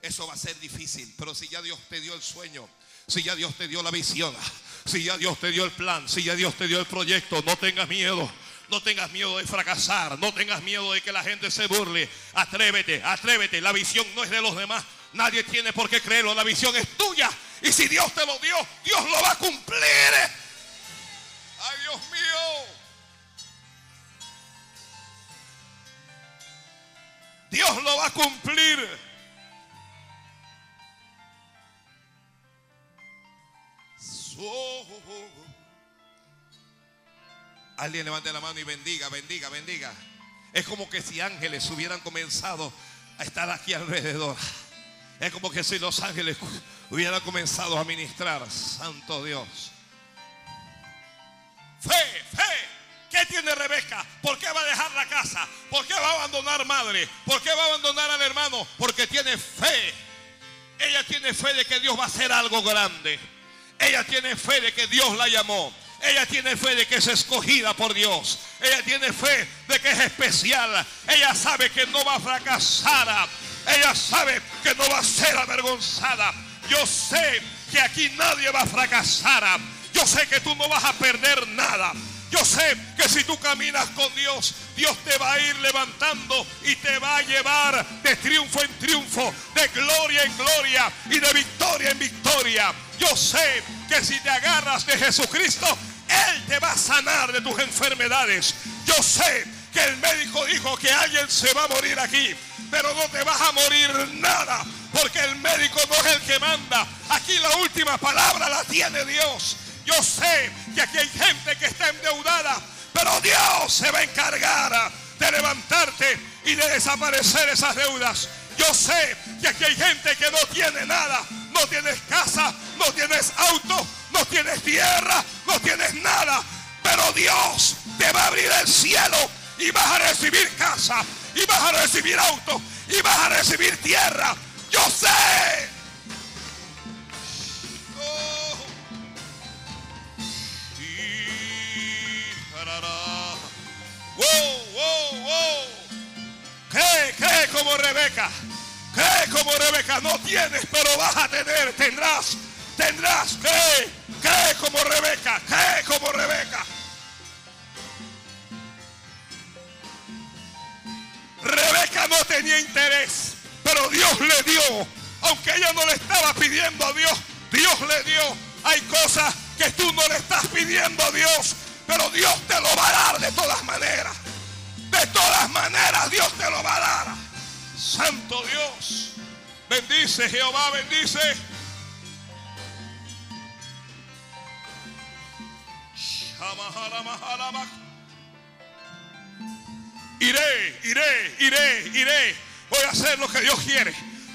Eso va a ser difícil. Pero si ya Dios te dio el sueño. Si ya Dios te dio la visión. Si ya Dios te dio el plan. Si ya Dios te dio el proyecto. No tengas miedo. No tengas miedo de fracasar. No tengas miedo de que la gente se burle. Atrévete, atrévete. La visión no es de los demás. Nadie tiene por qué creerlo. La visión es tuya. Y si Dios te lo dio, Dios lo va a cumplir. Ay, Dios mío. Dios lo va a cumplir. Alguien levante la mano y bendiga, bendiga, bendiga. Es como que si ángeles hubieran comenzado a estar aquí alrededor. Es como que si los ángeles hubieran comenzado a ministrar. Santo Dios. Fe, fe. ¿Qué tiene Rebeca? ¿Por qué va a dejar la casa? ¿Por qué va a abandonar madre? ¿Por qué va a abandonar al hermano? Porque tiene fe. Ella tiene fe de que Dios va a hacer algo grande. Ella tiene fe de que Dios la llamó. Ella tiene fe de que es escogida por Dios. Ella tiene fe de que es especial. Ella sabe que no va a fracasar. Ella sabe que no va a ser avergonzada. Yo sé que aquí nadie va a fracasar. Yo sé que tú no vas a perder nada. Yo sé que si tú caminas con Dios, Dios te va a ir levantando y te va a llevar de triunfo en triunfo, de gloria en gloria y de victoria en victoria. Yo sé que si te agarras de Jesucristo, Él te va a sanar de tus enfermedades. Yo sé que el médico dijo que alguien se va a morir aquí, pero no te vas a morir nada, porque el médico no es el que manda. Aquí la última palabra la tiene Dios. Yo sé que aquí hay gente que está endeudada, pero Dios se va a encargar de levantarte y de desaparecer esas deudas. Yo sé que aquí hay gente que no tiene nada. No tienes casa, no tienes auto, no tienes tierra, no tienes nada. Pero Dios te va a abrir el cielo y vas a recibir casa, y vas a recibir auto, y vas a recibir tierra. Yo sé. Wow, wow, wow. Cree, cree como Rebeca. Cree como Rebeca. No tienes, pero vas a tener. Tendrás, tendrás. Cree, cree como Rebeca. Cree como Rebeca. Rebeca no tenía interés, pero Dios le dio. Aunque ella no le estaba pidiendo a Dios, Dios le dio. Hay cosas que tú no le estás pidiendo a Dios, pero Dios te lo va a dar de todas maneras. De todas maneras Dios te lo va a dar. Santo Dios. Bendice Jehová, bendice. Iré, iré, iré, iré. Voy a hacer lo que Dios quiere.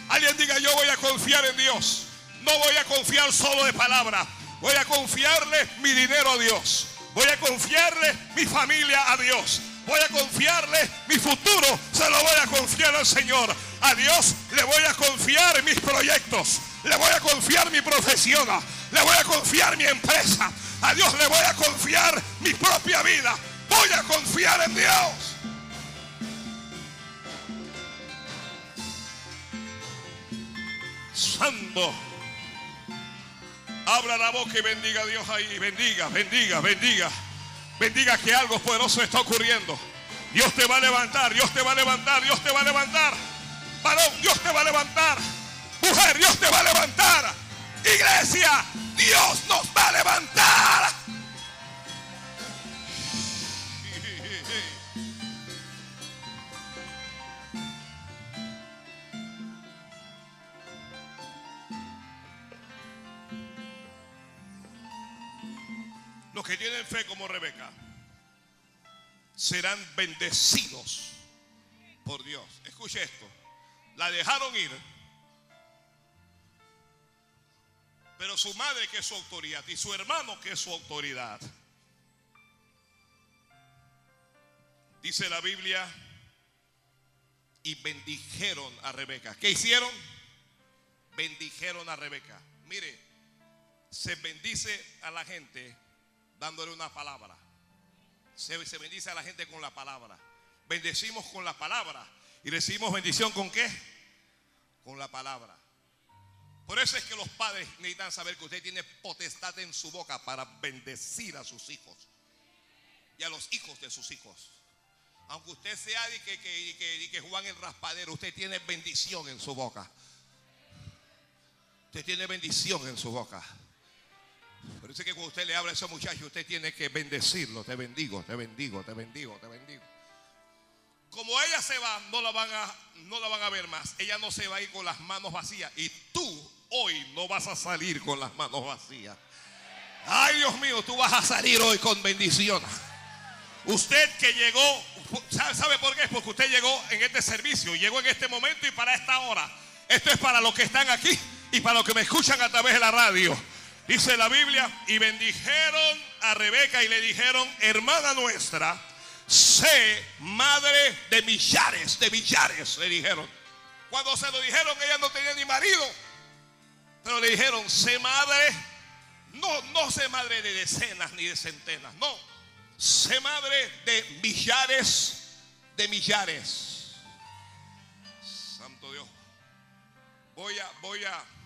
Alguien diga, yo voy a confiar en Dios. No voy a confiar solo de palabra. Voy a confiarle mi dinero a Dios. Voy a confiarle mi familia a Dios. Voy a confiarle mi futuro. Se lo voy a confiar al Señor. A Dios le voy a confiar mis proyectos. Le voy a confiar mi profesión. Le voy a confiar mi empresa. A Dios le voy a confiar mi propia vida. Voy a confiar en Dios. Santo. Abra la boca y bendiga a Dios ahí. Bendiga, bendiga, bendiga. Bendiga que algo poderoso está ocurriendo. Dios te va a levantar, Dios te va a levantar, Dios te va a levantar. Varón, Dios te va a levantar. Mujer, Dios te va a levantar. Iglesia, Dios nos va a levantar. Los que tienen fe como Rebeca serán bendecidos por Dios. Escuche esto. La dejaron ir. Pero su madre que es su autoridad y su hermano que es su autoridad. Dice la Biblia, y bendijeron a Rebeca. ¿Qué hicieron? Bendijeron a Rebeca. Mire, se bendice a la gente dándole una palabra. Se, se, bendice a la gente con la palabra. Bendecimos con la palabra. Y recibimos bendición con qué? Con la palabra. Por eso es que los padres necesitan saber que usted tiene potestad en su boca para bendecir a sus hijos. Y a los hijos de sus hijos. Aunque usted sea de que, que, que, que Juan el raspadero, usted tiene bendición en su boca. Usted tiene bendición en su boca. Pero dice que cuando usted le habla a ese muchacho, usted tiene que bendecirlo. Te bendigo, te bendigo, te bendigo, te bendigo. Como ella se va, no la van a, no la van a ver más. Ella no se va a ir con las manos vacías. Y tú hoy no vas a salir con las manos vacías. Ay, Dios mío, tú vas a salir hoy con bendición. Usted que llegó, ¿sabe por qué? Porque usted llegó en este servicio, llegó en este momento y para esta hora. Esto es para los que están aquí y para los que me escuchan a través de la radio. Dice la Biblia, y bendijeron a Rebeca y le dijeron, hermana nuestra, sé madre de millares, de millares, le dijeron. Cuando se lo dijeron, ella no tenía ni marido, pero le dijeron, sé madre, no, no sé madre de decenas ni de centenas, no, sé madre de millares, de millares. Santo Dios, voy a, voy a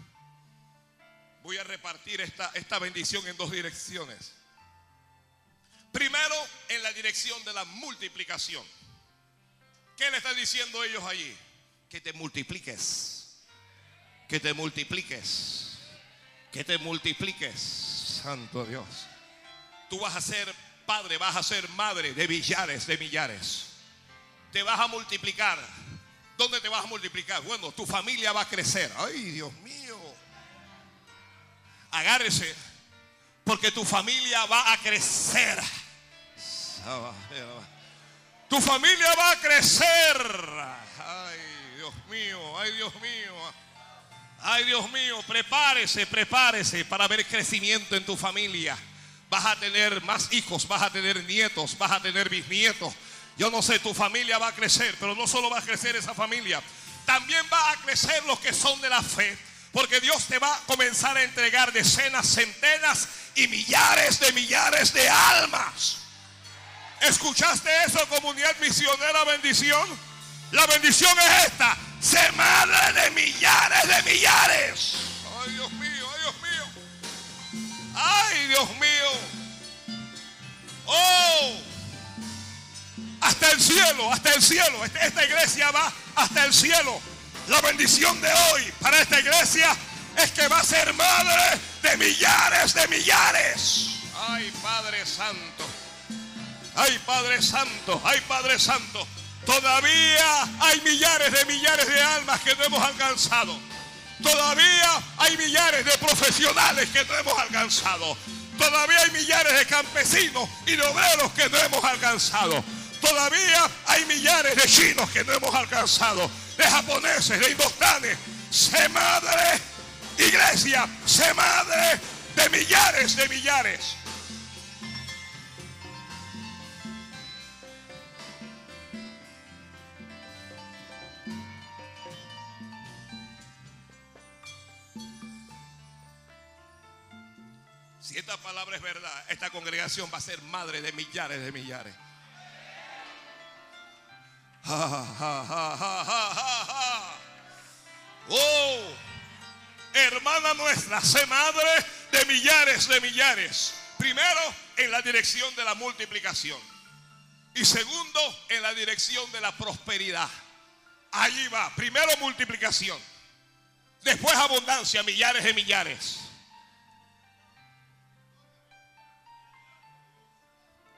voy a repartir esta, esta bendición en dos direcciones. Primero, en la dirección de la multiplicación. ¿Qué le están diciendo ellos allí? Que te multipliques. Que te multipliques. Que te multipliques. Santo Dios. Tú vas a ser padre, vas a ser madre de millares, de millares. Te vas a multiplicar. ¿Dónde te vas a multiplicar? Bueno, tu familia va a crecer. Ay, Dios mío agárrese, porque tu familia va a crecer. Tu familia va a crecer. Ay, Dios mío, ay, Dios mío. Ay, Dios mío, prepárese, prepárese para ver crecimiento en tu familia. Vas a tener más hijos, vas a tener nietos, vas a tener bisnietos. Yo no sé, tu familia va a crecer, pero no solo va a crecer esa familia, también va a crecer los que son de la fe. Porque Dios te va a comenzar a entregar decenas, centenas y millares de millares de almas. ¿Escuchaste eso, comunidad misionera bendición? La bendición es esta. Se madre de millares de millares. Ay, Dios mío, ay, Dios mío. Ay, Dios mío. Oh. Hasta el cielo, hasta el cielo. Este, esta iglesia va hasta el cielo. La bendición de hoy para esta iglesia es que va a ser madre de millares de millares. Ay, Padre Santo. Ay, Padre Santo. Ay, Padre Santo. Todavía hay millares de millares de almas que no hemos alcanzado. Todavía hay millares de profesionales que no hemos alcanzado. Todavía hay millares de campesinos y de obreros que no hemos alcanzado. Todavía hay millares de chinos que no hemos alcanzado. De japoneses, de indostanes. Se madre, iglesia, se madre de millares de millares. Si esta palabra es verdad, esta congregación va a ser madre de millares de millares. oh, hermana nuestra, sé madre de millares de millares. Primero, en la dirección de la multiplicación. Y segundo, en la dirección de la prosperidad. Allí va. Primero multiplicación. Después abundancia, millares de millares.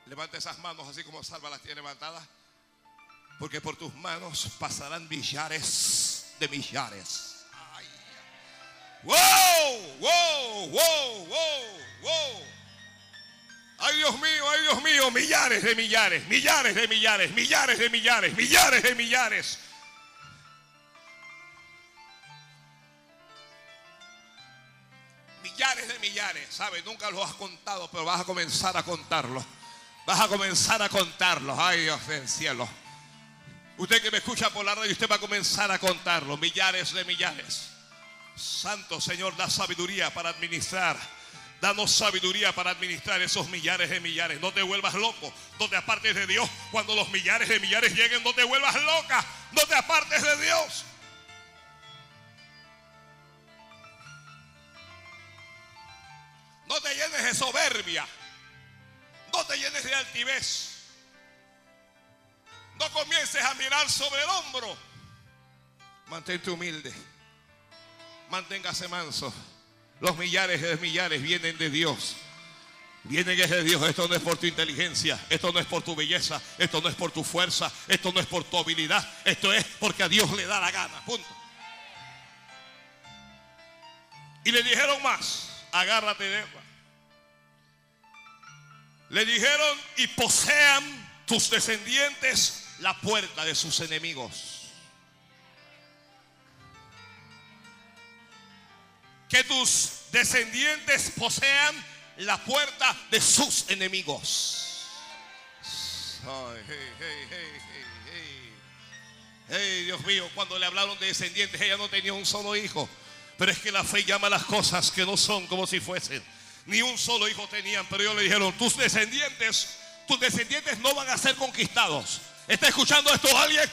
Levanta esas manos así como Salva las tiene levantadas. Porque por tus manos pasarán millares de millares. Ay. ¡Wow! ¡Wow! ¡Wow! ¡Wow! ¡Wow! Ay Dios mío, ay Dios mío, millares de millares, millares de millares, millares de millares, millares de millares. Millares de millares, ¿sabes? Nunca lo has contado, pero vas a comenzar a contarlo. Vas a comenzar a contarlos. Ay, Dios del cielo. Usted que me escucha por la radio, usted va a comenzar a contarlo. Millares de millares. Santo Señor, da sabiduría para administrar. Danos sabiduría para administrar esos millares de millares. No te vuelvas loco. No te apartes de Dios. Cuando los millares de millares lleguen, no te vuelvas loca. No te apartes de Dios. No te llenes de soberbia. No te llenes de altivez. No comiences a mirar sobre el hombro. Mantente humilde. Manténgase manso. Los millares de millares vienen de Dios. Vienen de Dios. Esto no es por tu inteligencia. Esto no es por tu belleza. Esto no es por tu fuerza. Esto no es por tu habilidad. Esto es porque a Dios le da la gana. Punto. Y le dijeron más. Agárrate de ella. Le dijeron, y posean tus descendientes la puerta de sus enemigos. Que tus descendientes posean la puerta de sus enemigos. Hey, Dios mío, cuando le hablaron de descendientes, ella no tenía un solo hijo. Pero es que la fe llama las cosas que no son como si fuesen. Ni un solo hijo tenían, pero ellos le dijeron, tus descendientes, tus descendientes no van a ser conquistados. ¿Está escuchando esto alguien?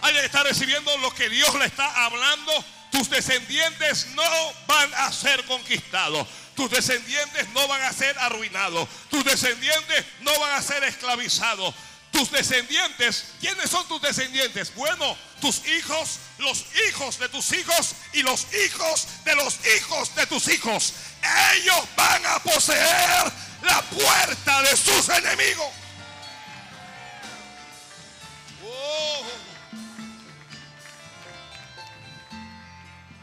Alguien está recibiendo lo que Dios le está hablando. Tus descendientes no van a ser conquistados. Tus descendientes no van a ser arruinados. Tus descendientes no van a ser esclavizados. Tus descendientes, ¿quiénes son tus descendientes? Bueno, tus hijos, los hijos de tus hijos y los hijos de los hijos de tus hijos. Ellos van a poseer la puerta de sus enemigos.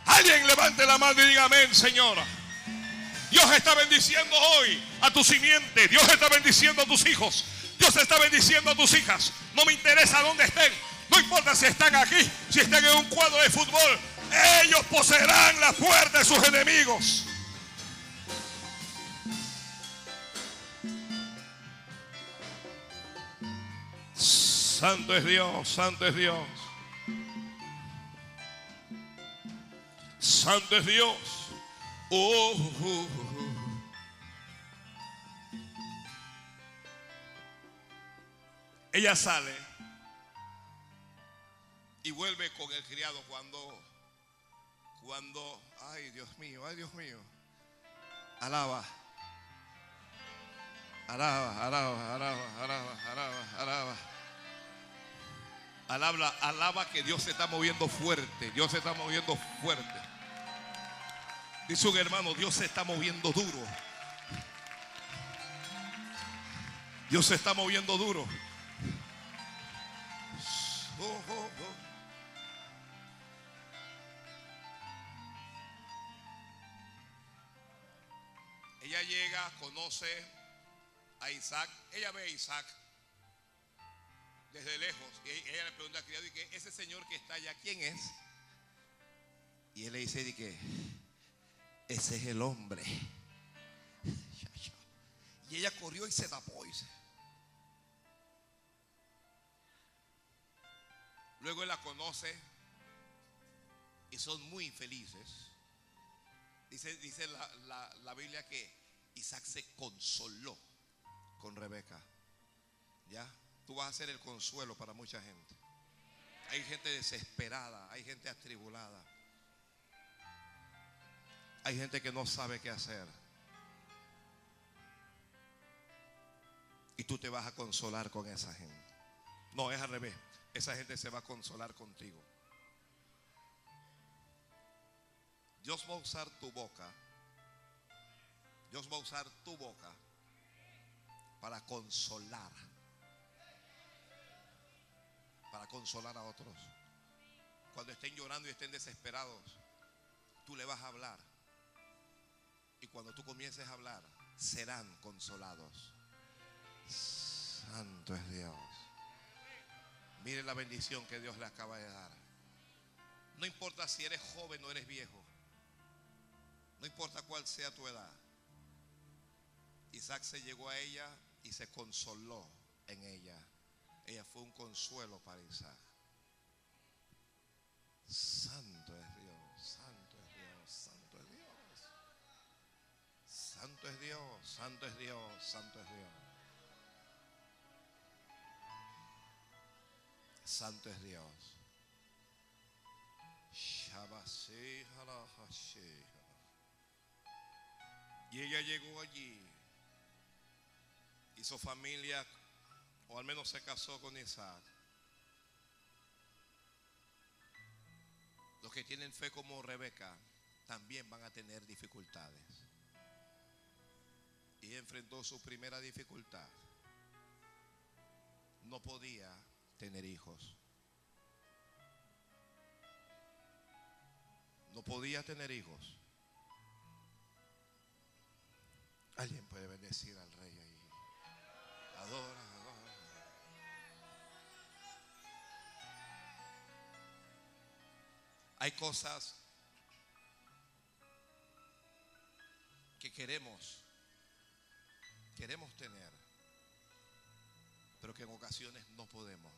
Alguien levante la mano y diga amén, Señora. Dios está bendiciendo hoy a tu simiente. Dios está bendiciendo a tus hijos. Dios está bendiciendo a tus hijas. No me interesa dónde estén. No importa si están aquí, si están en un cuadro de fútbol. Ellos poseerán la puerta de sus enemigos. Santo es Dios, santo es Dios. Santo es Dios. Oh, oh, oh. Ella sale y vuelve con el criado cuando, cuando, ay Dios mío, ay Dios mío, alaba, alaba, alaba, alaba, alaba, alaba, alaba. Alaba, alaba que Dios se está moviendo fuerte, Dios se está moviendo fuerte. Dice un hermano, Dios se está moviendo duro. Dios se está moviendo duro. Oh, oh, oh. Ella llega, conoce a Isaac. Ella ve a Isaac desde lejos. Y ella le pregunta al criado, ¿y que ese señor que está allá, quién es? Y él le dice, ¿y que ese es el hombre. Y ella corrió y se tapó. Y. Luego él la conoce y son muy infelices. Dice, dice la, la, la Biblia que Isaac se consoló con Rebeca. ¿Ya? Tú vas a ser el consuelo para mucha gente. Hay gente desesperada, hay gente atribulada. Hay gente que no sabe qué hacer. Y tú te vas a consolar con esa gente. No, es al revés. Esa gente se va a consolar contigo. Dios va a usar tu boca. Dios va a usar tu boca para consolar. Para consolar a otros. Cuando estén llorando y estén desesperados, tú le vas a hablar. Y cuando tú comiences a hablar, serán consolados. Santo es Dios. Mire la bendición que Dios le acaba de dar. No importa si eres joven o eres viejo. No importa cuál sea tu edad. Isaac se llegó a ella y se consoló en ella. Ella fue un consuelo para Isaac. Santo es Dios, santo es Dios, santo es Dios. Santo es Dios, santo es Dios, santo es Dios. Santo es Dios. Y ella llegó allí. Hizo familia, o al menos se casó con Isaac. Los que tienen fe como Rebeca también van a tener dificultades. Y enfrentó su primera dificultad. No podía tener hijos. No podía tener hijos. Alguien puede bendecir al rey ahí. Adora, Hay cosas que queremos, queremos tener, pero que en ocasiones no podemos.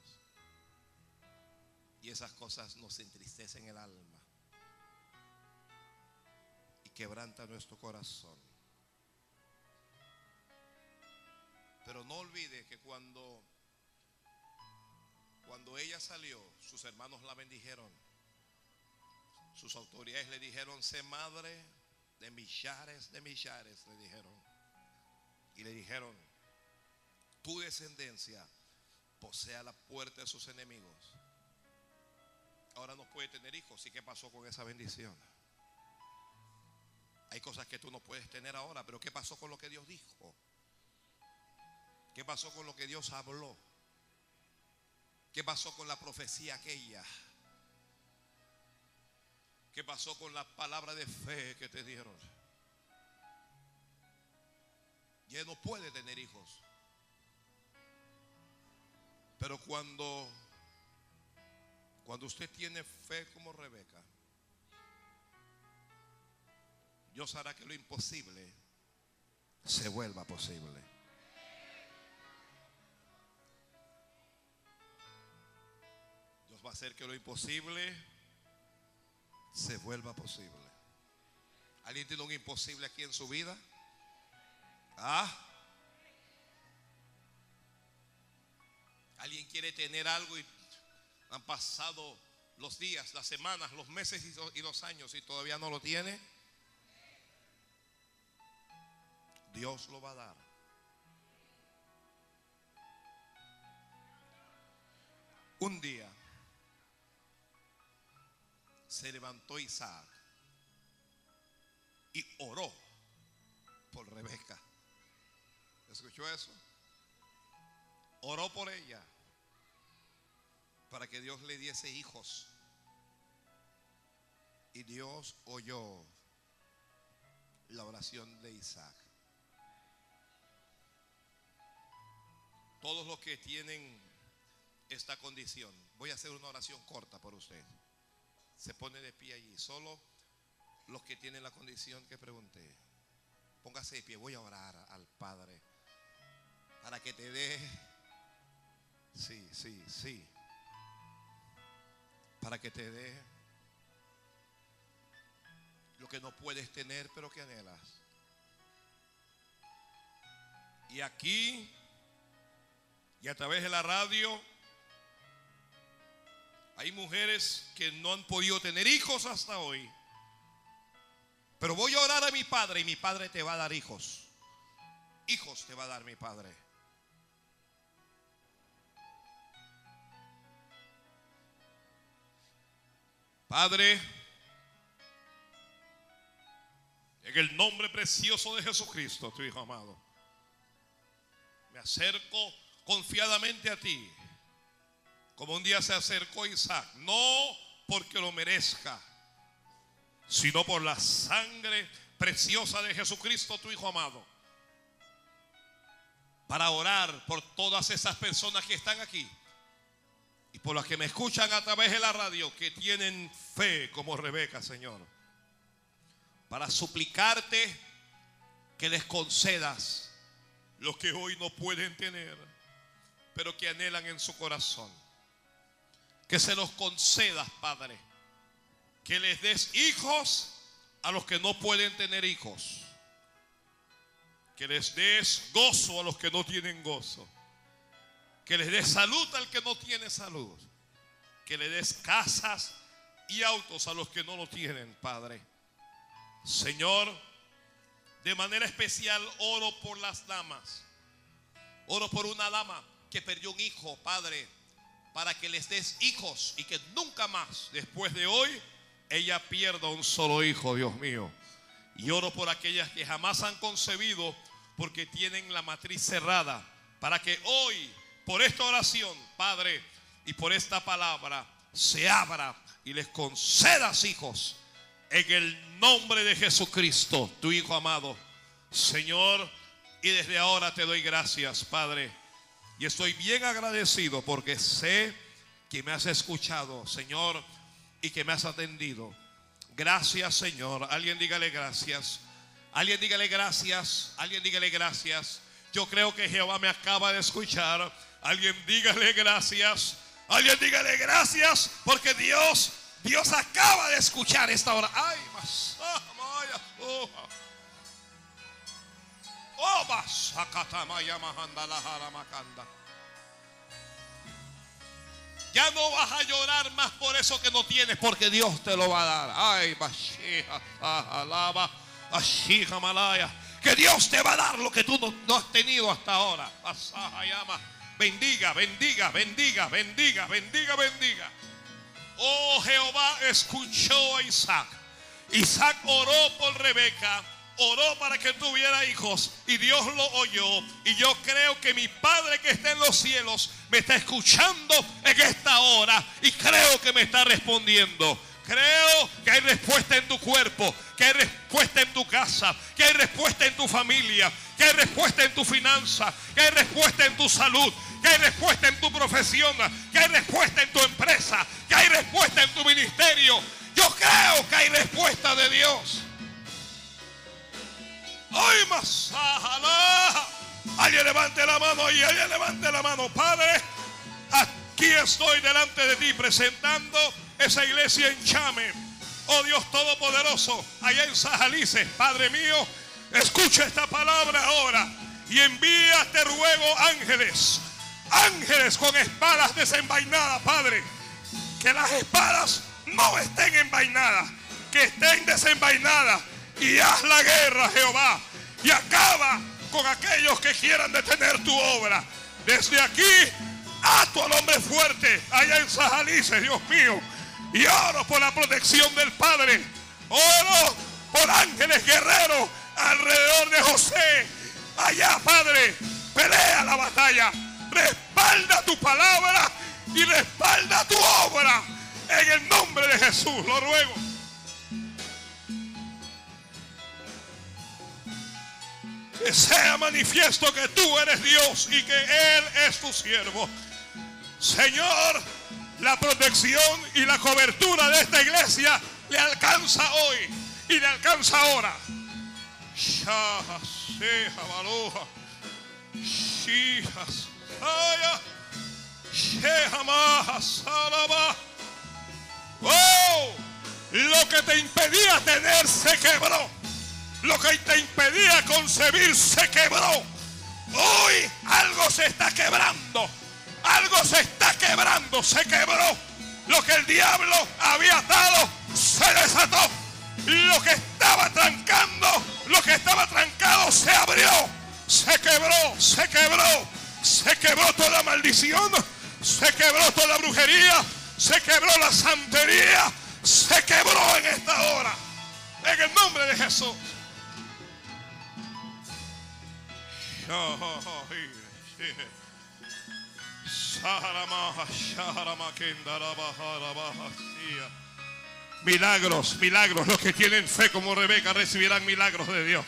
Y esas cosas nos entristecen el alma y quebranta nuestro corazón. Pero no olvide que cuando cuando ella salió, sus hermanos la bendijeron. Sus autoridades le dijeron, sé madre de millares de millares, le dijeron. Y le dijeron, tu descendencia posea la puerta de sus enemigos. Ahora no puede tener hijos. ¿Y qué pasó con esa bendición? Hay cosas que tú no puedes tener ahora, pero ¿qué pasó con lo que Dios dijo? ¿Qué pasó con lo que Dios habló? ¿Qué pasó con la profecía aquella? ¿Qué pasó con la palabra de fe que te dieron? Ya no puede tener hijos. Pero cuando cuando usted tiene fe como Rebeca, Dios hará que lo imposible se vuelva posible. Dios va a hacer que lo imposible se vuelva posible. ¿Alguien tiene un imposible aquí en su vida? ¿Ah? ¿Alguien quiere tener algo y han pasado los días, las semanas, los meses y los años y todavía no lo tiene? Dios lo va a dar. Un día se levantó Isaac y oró por Rebeca. ¿Escuchó eso? Oró por ella para que Dios le diese hijos. Y Dios oyó la oración de Isaac. Todos los que tienen esta condición, voy a hacer una oración corta por usted. Se pone de pie allí. Solo los que tienen la condición que pregunté. Póngase de pie. Voy a orar al Padre para que te dé. Sí, sí, sí. Para que te dé lo que no puedes tener, pero que anhelas. Y aquí y a través de la radio hay mujeres que no han podido tener hijos hasta hoy. Pero voy a orar a mi padre y mi padre te va a dar hijos. Hijos te va a dar mi padre. Padre, en el nombre precioso de Jesucristo, tu Hijo amado, me acerco confiadamente a ti, como un día se acercó Isaac, no porque lo merezca, sino por la sangre preciosa de Jesucristo, tu Hijo amado, para orar por todas esas personas que están aquí y por las que me escuchan a través de la radio, que tienen fe como Rebeca, Señor, para suplicarte que les concedas lo que hoy no pueden tener pero que anhelan en su corazón. Que se los concedas, Padre. Que les des hijos a los que no pueden tener hijos. Que les des gozo a los que no tienen gozo. Que les des salud al que no tiene salud. Que les des casas y autos a los que no lo tienen, Padre. Señor, de manera especial oro por las damas. Oro por una dama que perdió un hijo, Padre, para que les des hijos y que nunca más, después de hoy, ella pierda un solo hijo, Dios mío. Y oro por aquellas que jamás han concebido porque tienen la matriz cerrada, para que hoy, por esta oración, Padre, y por esta palabra, se abra y les concedas hijos. En el nombre de Jesucristo, tu Hijo amado. Señor, y desde ahora te doy gracias, Padre y estoy bien agradecido porque sé que me has escuchado, Señor, y que me has atendido. Gracias, Señor. Alguien dígale gracias. Alguien dígale gracias. Alguien dígale gracias. Yo creo que Jehová me acaba de escuchar. Alguien dígale gracias. Alguien dígale gracias porque Dios, Dios acaba de escuchar esta hora. Ay, más. Oh, ya no vas a llorar más por eso que no tienes, porque Dios te lo va a dar. Ay, alaba, malaya. Que Dios te va a dar lo que tú no, has tenido hasta ahora. Bendiga, bendiga, bendiga, bendiga, bendiga, bendiga. Oh Jehová escuchó a Isaac. Isaac oró por Rebeca oró para que tuviera hijos y Dios lo oyó. Y yo creo que mi Padre que está en los cielos me está escuchando en esta hora y creo que me está respondiendo. Creo que hay respuesta en tu cuerpo, que hay respuesta en tu casa, que hay respuesta en tu familia, que hay respuesta en tu finanza, que hay respuesta en tu salud, que hay respuesta en tu profesión, que hay respuesta en tu empresa, que hay respuesta en tu ministerio. Yo creo que hay respuesta de Dios. Hoy más. Alguien levante la mano y alguien levante la mano. Padre, aquí estoy delante de ti presentando esa iglesia en Chame. Oh Dios Todopoderoso, allá en Sajalice, Padre mío, escucha esta palabra ahora y envía, te ruego, ángeles, ángeles con espadas desenvainadas, Padre. Que las espadas no estén envainadas, que estén desenvainadas y haz la guerra, Jehová, y acaba con aquellos que quieran detener tu obra. Desde aquí, ato al hombre fuerte, allá en Sajalice, Dios mío, y oro por la protección del Padre. Oro por ángeles guerreros alrededor de José. Allá, Padre, pelea la batalla. Respalda tu palabra y respalda tu obra. En el nombre de Jesús, lo ruego. Sea manifiesto que tú eres Dios y que Él es tu siervo. Señor, la protección y la cobertura de esta iglesia le alcanza hoy y le alcanza ahora. Oh, lo que te impedía tener se quebró. Lo que te impedía concebir se quebró. Hoy algo se está quebrando. Algo se está quebrando, se quebró. Lo que el diablo había atado se desató. Lo que estaba trancando, lo que estaba trancado se abrió. Se quebró, se quebró. Se quebró toda maldición. Se quebró toda brujería. Se quebró la santería. Se quebró en esta hora. En el nombre de Jesús. Milagros, milagros. Los que tienen fe como Rebeca recibirán milagros de Dios.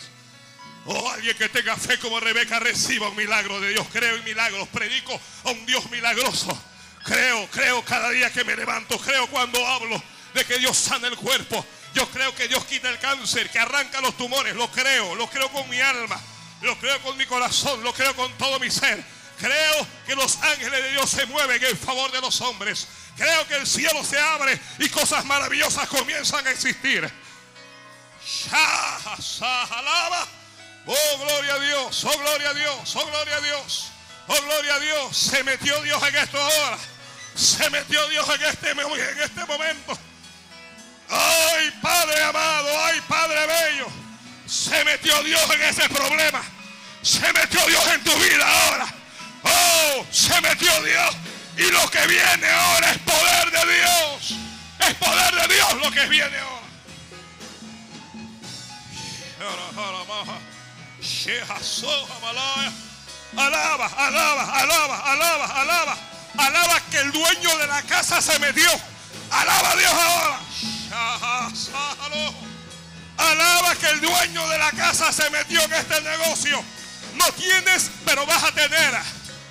Oh, alguien que tenga fe como Rebeca reciba un milagro de Dios. Creo en milagros. Predico a un Dios milagroso. Creo, creo cada día que me levanto. Creo cuando hablo de que Dios sana el cuerpo. Yo creo que Dios quita el cáncer, que arranca los tumores. Lo creo, lo creo con mi alma. Lo creo con mi corazón. Lo creo con todo mi ser. Creo que los ángeles de Dios se mueven en favor de los hombres. Creo que el cielo se abre y cosas maravillosas comienzan a existir. alaba. Oh, gloria a Dios. Oh, gloria a Dios. Oh, gloria a Dios. Oh, gloria a Dios. Se metió Dios en esto ahora. Se metió Dios en este, en este momento. Ay, Padre amado. Ay, Padre bello. Se metió Dios en ese problema. Se metió Dios en tu vida ahora. Oh, se metió Dios. Y lo que viene ahora es poder de Dios. Es poder de Dios lo que viene ahora. Alaba, alaba, alaba, alaba, alaba. Alaba que el dueño de la casa se metió. Alaba a Dios ahora. Alaba que el dueño de la casa se metió en este negocio. No tienes, pero vas a tener.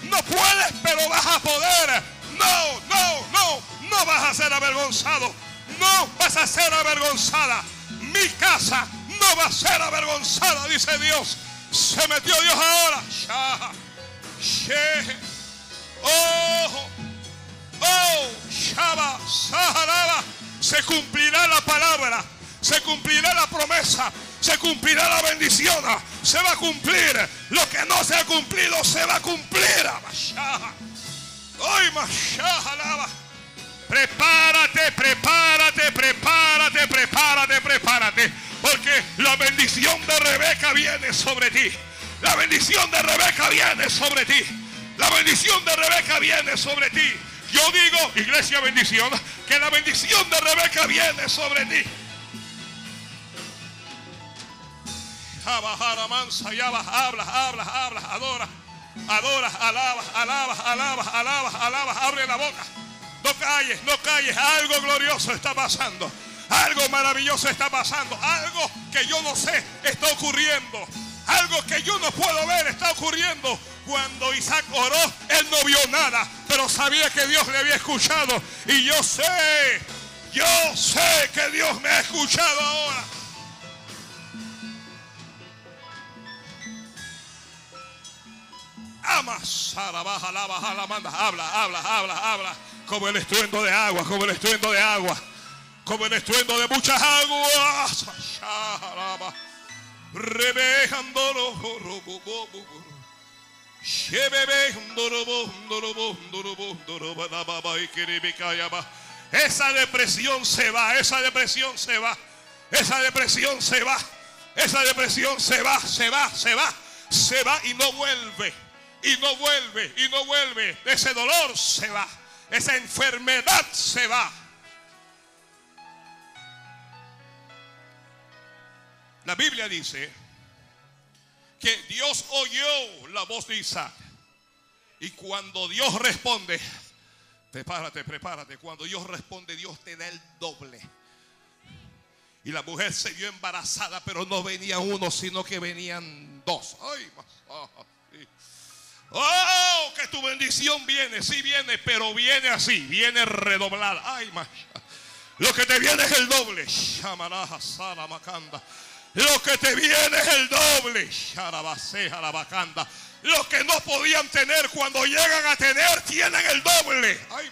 No puedes, pero vas a poder. No, no, no. No vas a ser avergonzado. No vas a ser avergonzada. Mi casa no va a ser avergonzada, dice Dios. Se metió Dios ahora. Oh, oh, Se cumplirá la palabra. Se cumplirá la promesa se cumplirá la bendición. Se va a cumplir. Lo que no se ha cumplido se va a cumplir. Hoy Prepárate, prepárate, prepárate, prepárate, prepárate. Porque la bendición de Rebeca viene sobre ti. La bendición de Rebeca viene sobre ti. La bendición de Rebeca viene sobre ti. Yo digo, iglesia bendición, que la bendición de Rebeca viene sobre ti. Mansa, ya habla, habla, habla, adora, adora, alaba, alaba, alaba, alaba, alaba, abre la boca. No calles, no calles, algo glorioso está pasando. Algo maravilloso está pasando. Algo que yo no sé está ocurriendo. Algo que yo no puedo ver está ocurriendo. Cuando Isaac oró, él no vio nada, pero sabía que Dios le había escuchado. Y yo sé, yo sé que Dios me ha escuchado ahora. Amas, baja, la baja, la manda, habla, habla, habla, habla, como el estruendo de agua, como el estruendo de agua, como el estruendo de muchas aguas. Esa depresión se va, esa depresión se va, esa depresión se va, esa depresión se va, se va, se va, se va y no vuelve, y no vuelve, y no vuelve. Ese dolor se va, esa enfermedad se va. La Biblia dice que Dios oyó la voz de Isaac. Y cuando Dios responde, prepárate, prepárate. Cuando Dios responde, Dios te da el doble. Y la mujer se vio embarazada, pero no venía uno, sino que venían dos. Ay, Oh, que tu bendición viene, sí viene, pero viene así, viene redoblada. Ay, Lo que te viene es el doble. Lo que te viene es el doble. Los que no podían tener cuando llegan a tener tienen el doble. Ay,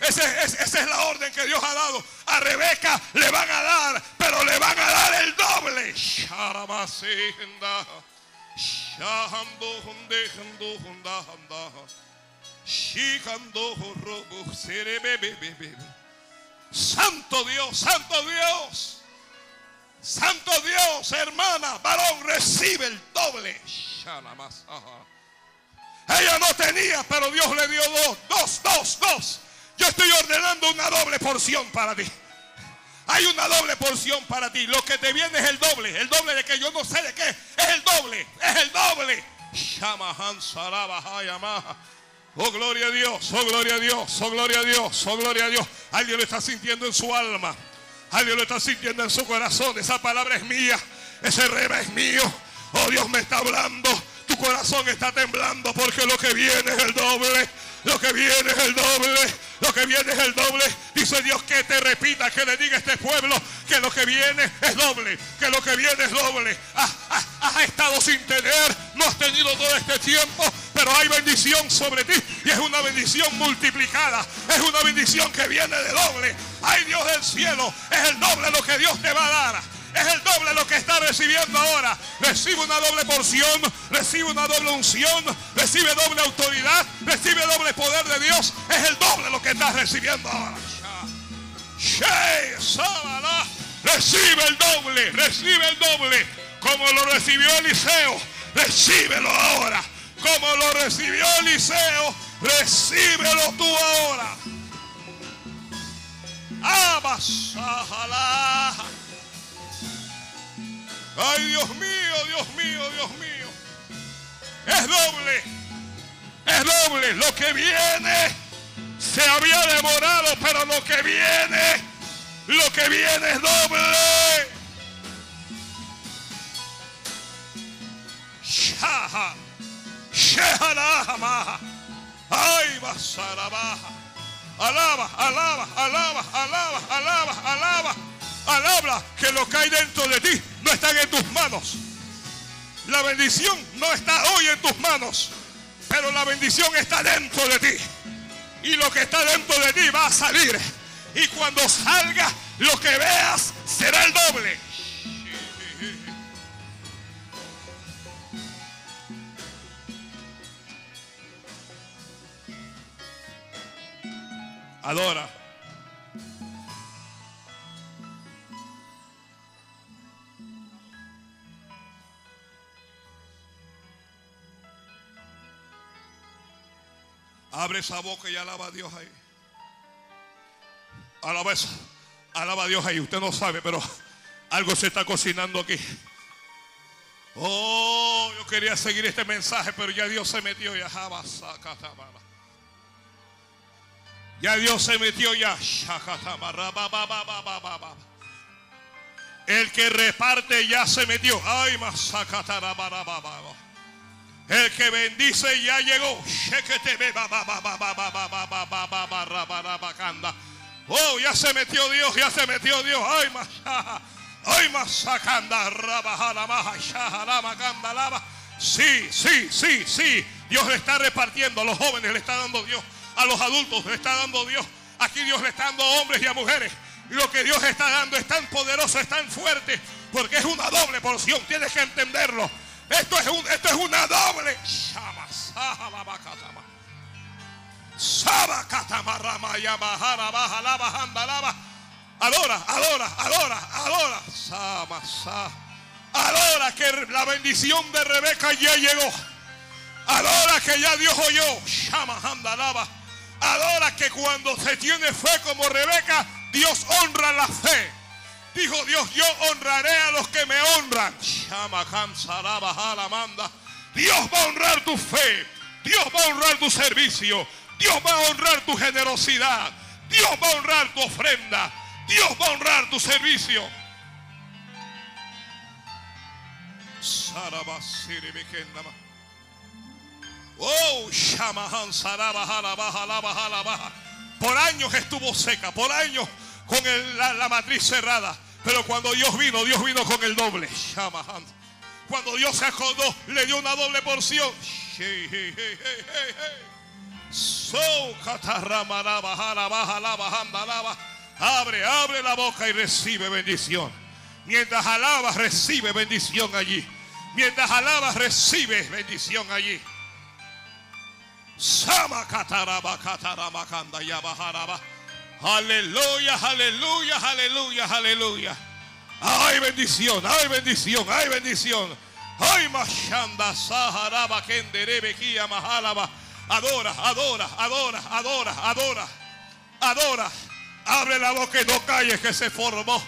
esa es la orden que Dios ha dado. A Rebeca le van a dar, pero le van a dar el doble. Santo Dios, Santo Dios. Santo Dios, hermana, varón, recibe el doble. Ella no tenía, pero Dios le dio dos, dos, dos, dos. Yo estoy ordenando una doble porción para ti. Hay una doble porción para ti. Lo que te viene es el doble. El doble de que yo no sé de qué. Es el doble. Es el doble. Oh, gloria a Dios, oh, gloria a Dios, oh, gloria a Dios, oh, gloria a Dios. Alguien lo está sintiendo en su alma. Alguien lo está sintiendo en su corazón. Esa palabra es mía. Ese rema es mío. Oh, Dios me está hablando. Tu corazón está temblando porque lo que viene es el doble. Lo que viene es el doble. Lo que viene es el doble. Dice Dios que te repita, que le diga a este pueblo que lo que viene es doble. Que lo que viene es doble. Has, estado sin tener. No has tenido todo este tiempo. Pero hay bendición sobre ti. Y es una bendición multiplicada. Es una bendición que viene de doble. Ay Dios del cielo. Es el doble lo que Dios te va a dar. Es el doble lo que está recibiendo ahora. Recibe una doble porción, recibe una doble unción, recibe doble autoridad, recibe doble poder de Dios. Es el doble lo que está recibiendo ahora. Recibe el doble, recibe el doble. Como lo recibió Eliseo, recíbelo ahora. Como lo recibió Eliseo, recíbelo tú ahora. Abasajala. Ay, Dios mío, Dios mío, Dios mío. Es doble. Es doble. Lo que viene se había demorado, pero lo que viene, lo que viene es doble. Shaha. Ay, basarabaja. Alaba, alaba, alaba, alaba, alaba, alaba. Alaba que lo que hay dentro de ti no están en tus manos. La bendición no está hoy en tus manos, pero la bendición está dentro de ti. Y lo que está dentro de ti va a salir. Y cuando salga, lo que veas será el doble. Adora. Abre esa boca y alaba a Dios ahí. Alaba eso. Alaba a Dios ahí. Usted no sabe, pero algo se está cocinando aquí. Oh, yo quería seguir este mensaje, pero ya Dios se metió ya. Ya Dios se metió ya. El que reparte ya se metió. Ay, El que bendice ya llegó. Oh, ya se metió Dios, ya se metió Dios. Ay, más. Ay, más. Sí, sí, sí, sí. Dios le está repartiendo a los jóvenes, le está dando Dios. A los adultos le está dando Dios. Aquí Dios le está dando a hombres y a mujeres. Lo que Dios está dando es tan poderoso, es tan fuerte. Porque es una doble porción. Tienes que entenderlo. Esto es, un, esto es una doble. Adora, adora, adora, adora. Adora que la bendición de Rebeca ya llegó. Adora que ya Dios oyó. Adora que cuando se tiene fe como Rebeca, Dios honra la fe. Dijo Dios, yo honraré a los que me honran. Dios va a honrar tu fe. Dios va a honrar tu servicio. Dios va a honrar tu generosidad. Dios va a honrar tu ofrenda. Dios va a honrar tu servicio. Oh, Por años estuvo seca, por años con la, matriz cerrada. Pero cuando Dios vino, Dios vino con el doble. Cuando Dios se acordó, le dio una doble porción. Abre, abre la boca y recibe bendición. Mientras alabas, recibe bendición allí. Mientras alabas, recibe bendición allí. Aleluya, aleluya, aleluya, aleluya. Ay bendición, ay bendición, ay bendición. Ay mashanda saharaba kenderebe kia mahalaba. Adora, adora, adora, adora, adora, adora. Abre la boca y no calles que se formó.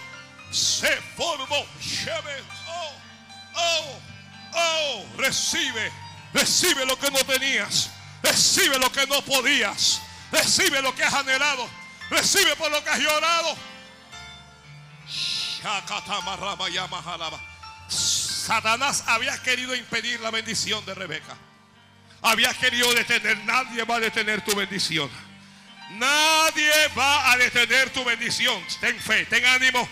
Se formó. Oh, oh, oh. Recibe, recibe lo que no tenías. Recibe lo que no podías. Recibe lo que has anhelado. Recibe por lo que has llorado. Satanás había querido impedir la bendición de Rebeca. Había querido detener. Nadie va a detener tu bendición. Nadie va a detener tu bendición. Ten fe, ten ánimo.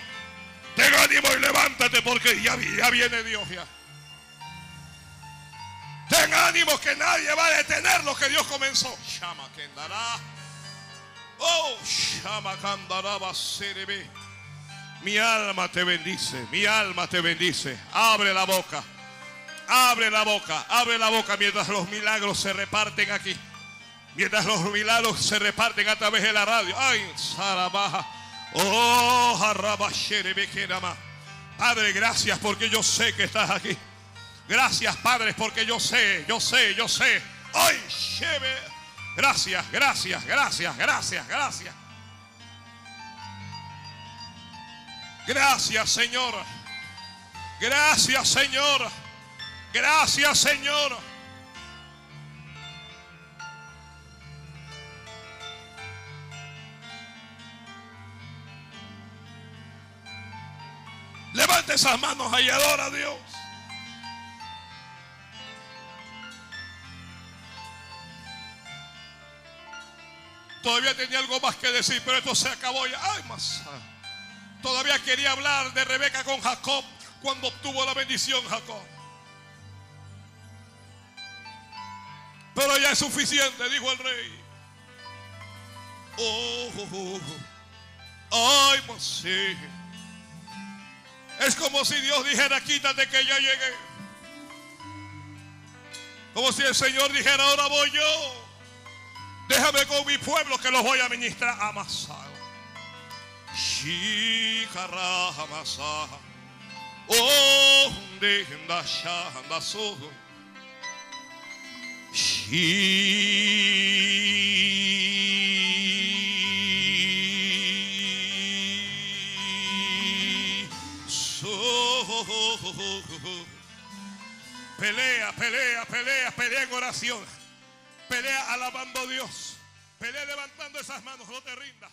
Ten ánimo y levántate porque ya, viene Dios ya. Ten ánimo que nadie va a detener lo que Dios comenzó. Shama Oh, Mi alma te bendice, mi alma te bendice. Abre la boca. Abre la boca, abre la boca mientras los milagros se reparten aquí. Mientras los milagros se reparten a través de la radio. Ay, Sarabaja. Oh, Padre, gracias porque yo sé que estás aquí. Gracias, Padre, porque yo sé, yo sé, yo sé. Ay, Gracias, gracias, gracias, gracias, gracias. Gracias, Señor. Gracias, Señor. Gracias, Señor. Levante esas manos y adora a Dios. Todavía tenía algo más que decir, pero esto se acabó ya. Ay, más. Todavía quería hablar de Rebeca con Jacob cuando obtuvo la bendición Jacob. Pero ya es suficiente, dijo el rey. Oh, oh, oh. ay, más. Es como si Dios dijera, quítate que ya llegué. Como si el Señor dijera, ahora voy yo. Déjame con mi pueblo que los voy a ministrar amasado. Shikara amasa. Oh, de ndasha andaso. Pelea, pelea, pelea, pelea en oración. Pelea alabando a Dios. Pelea levantando esas manos. No te rindas.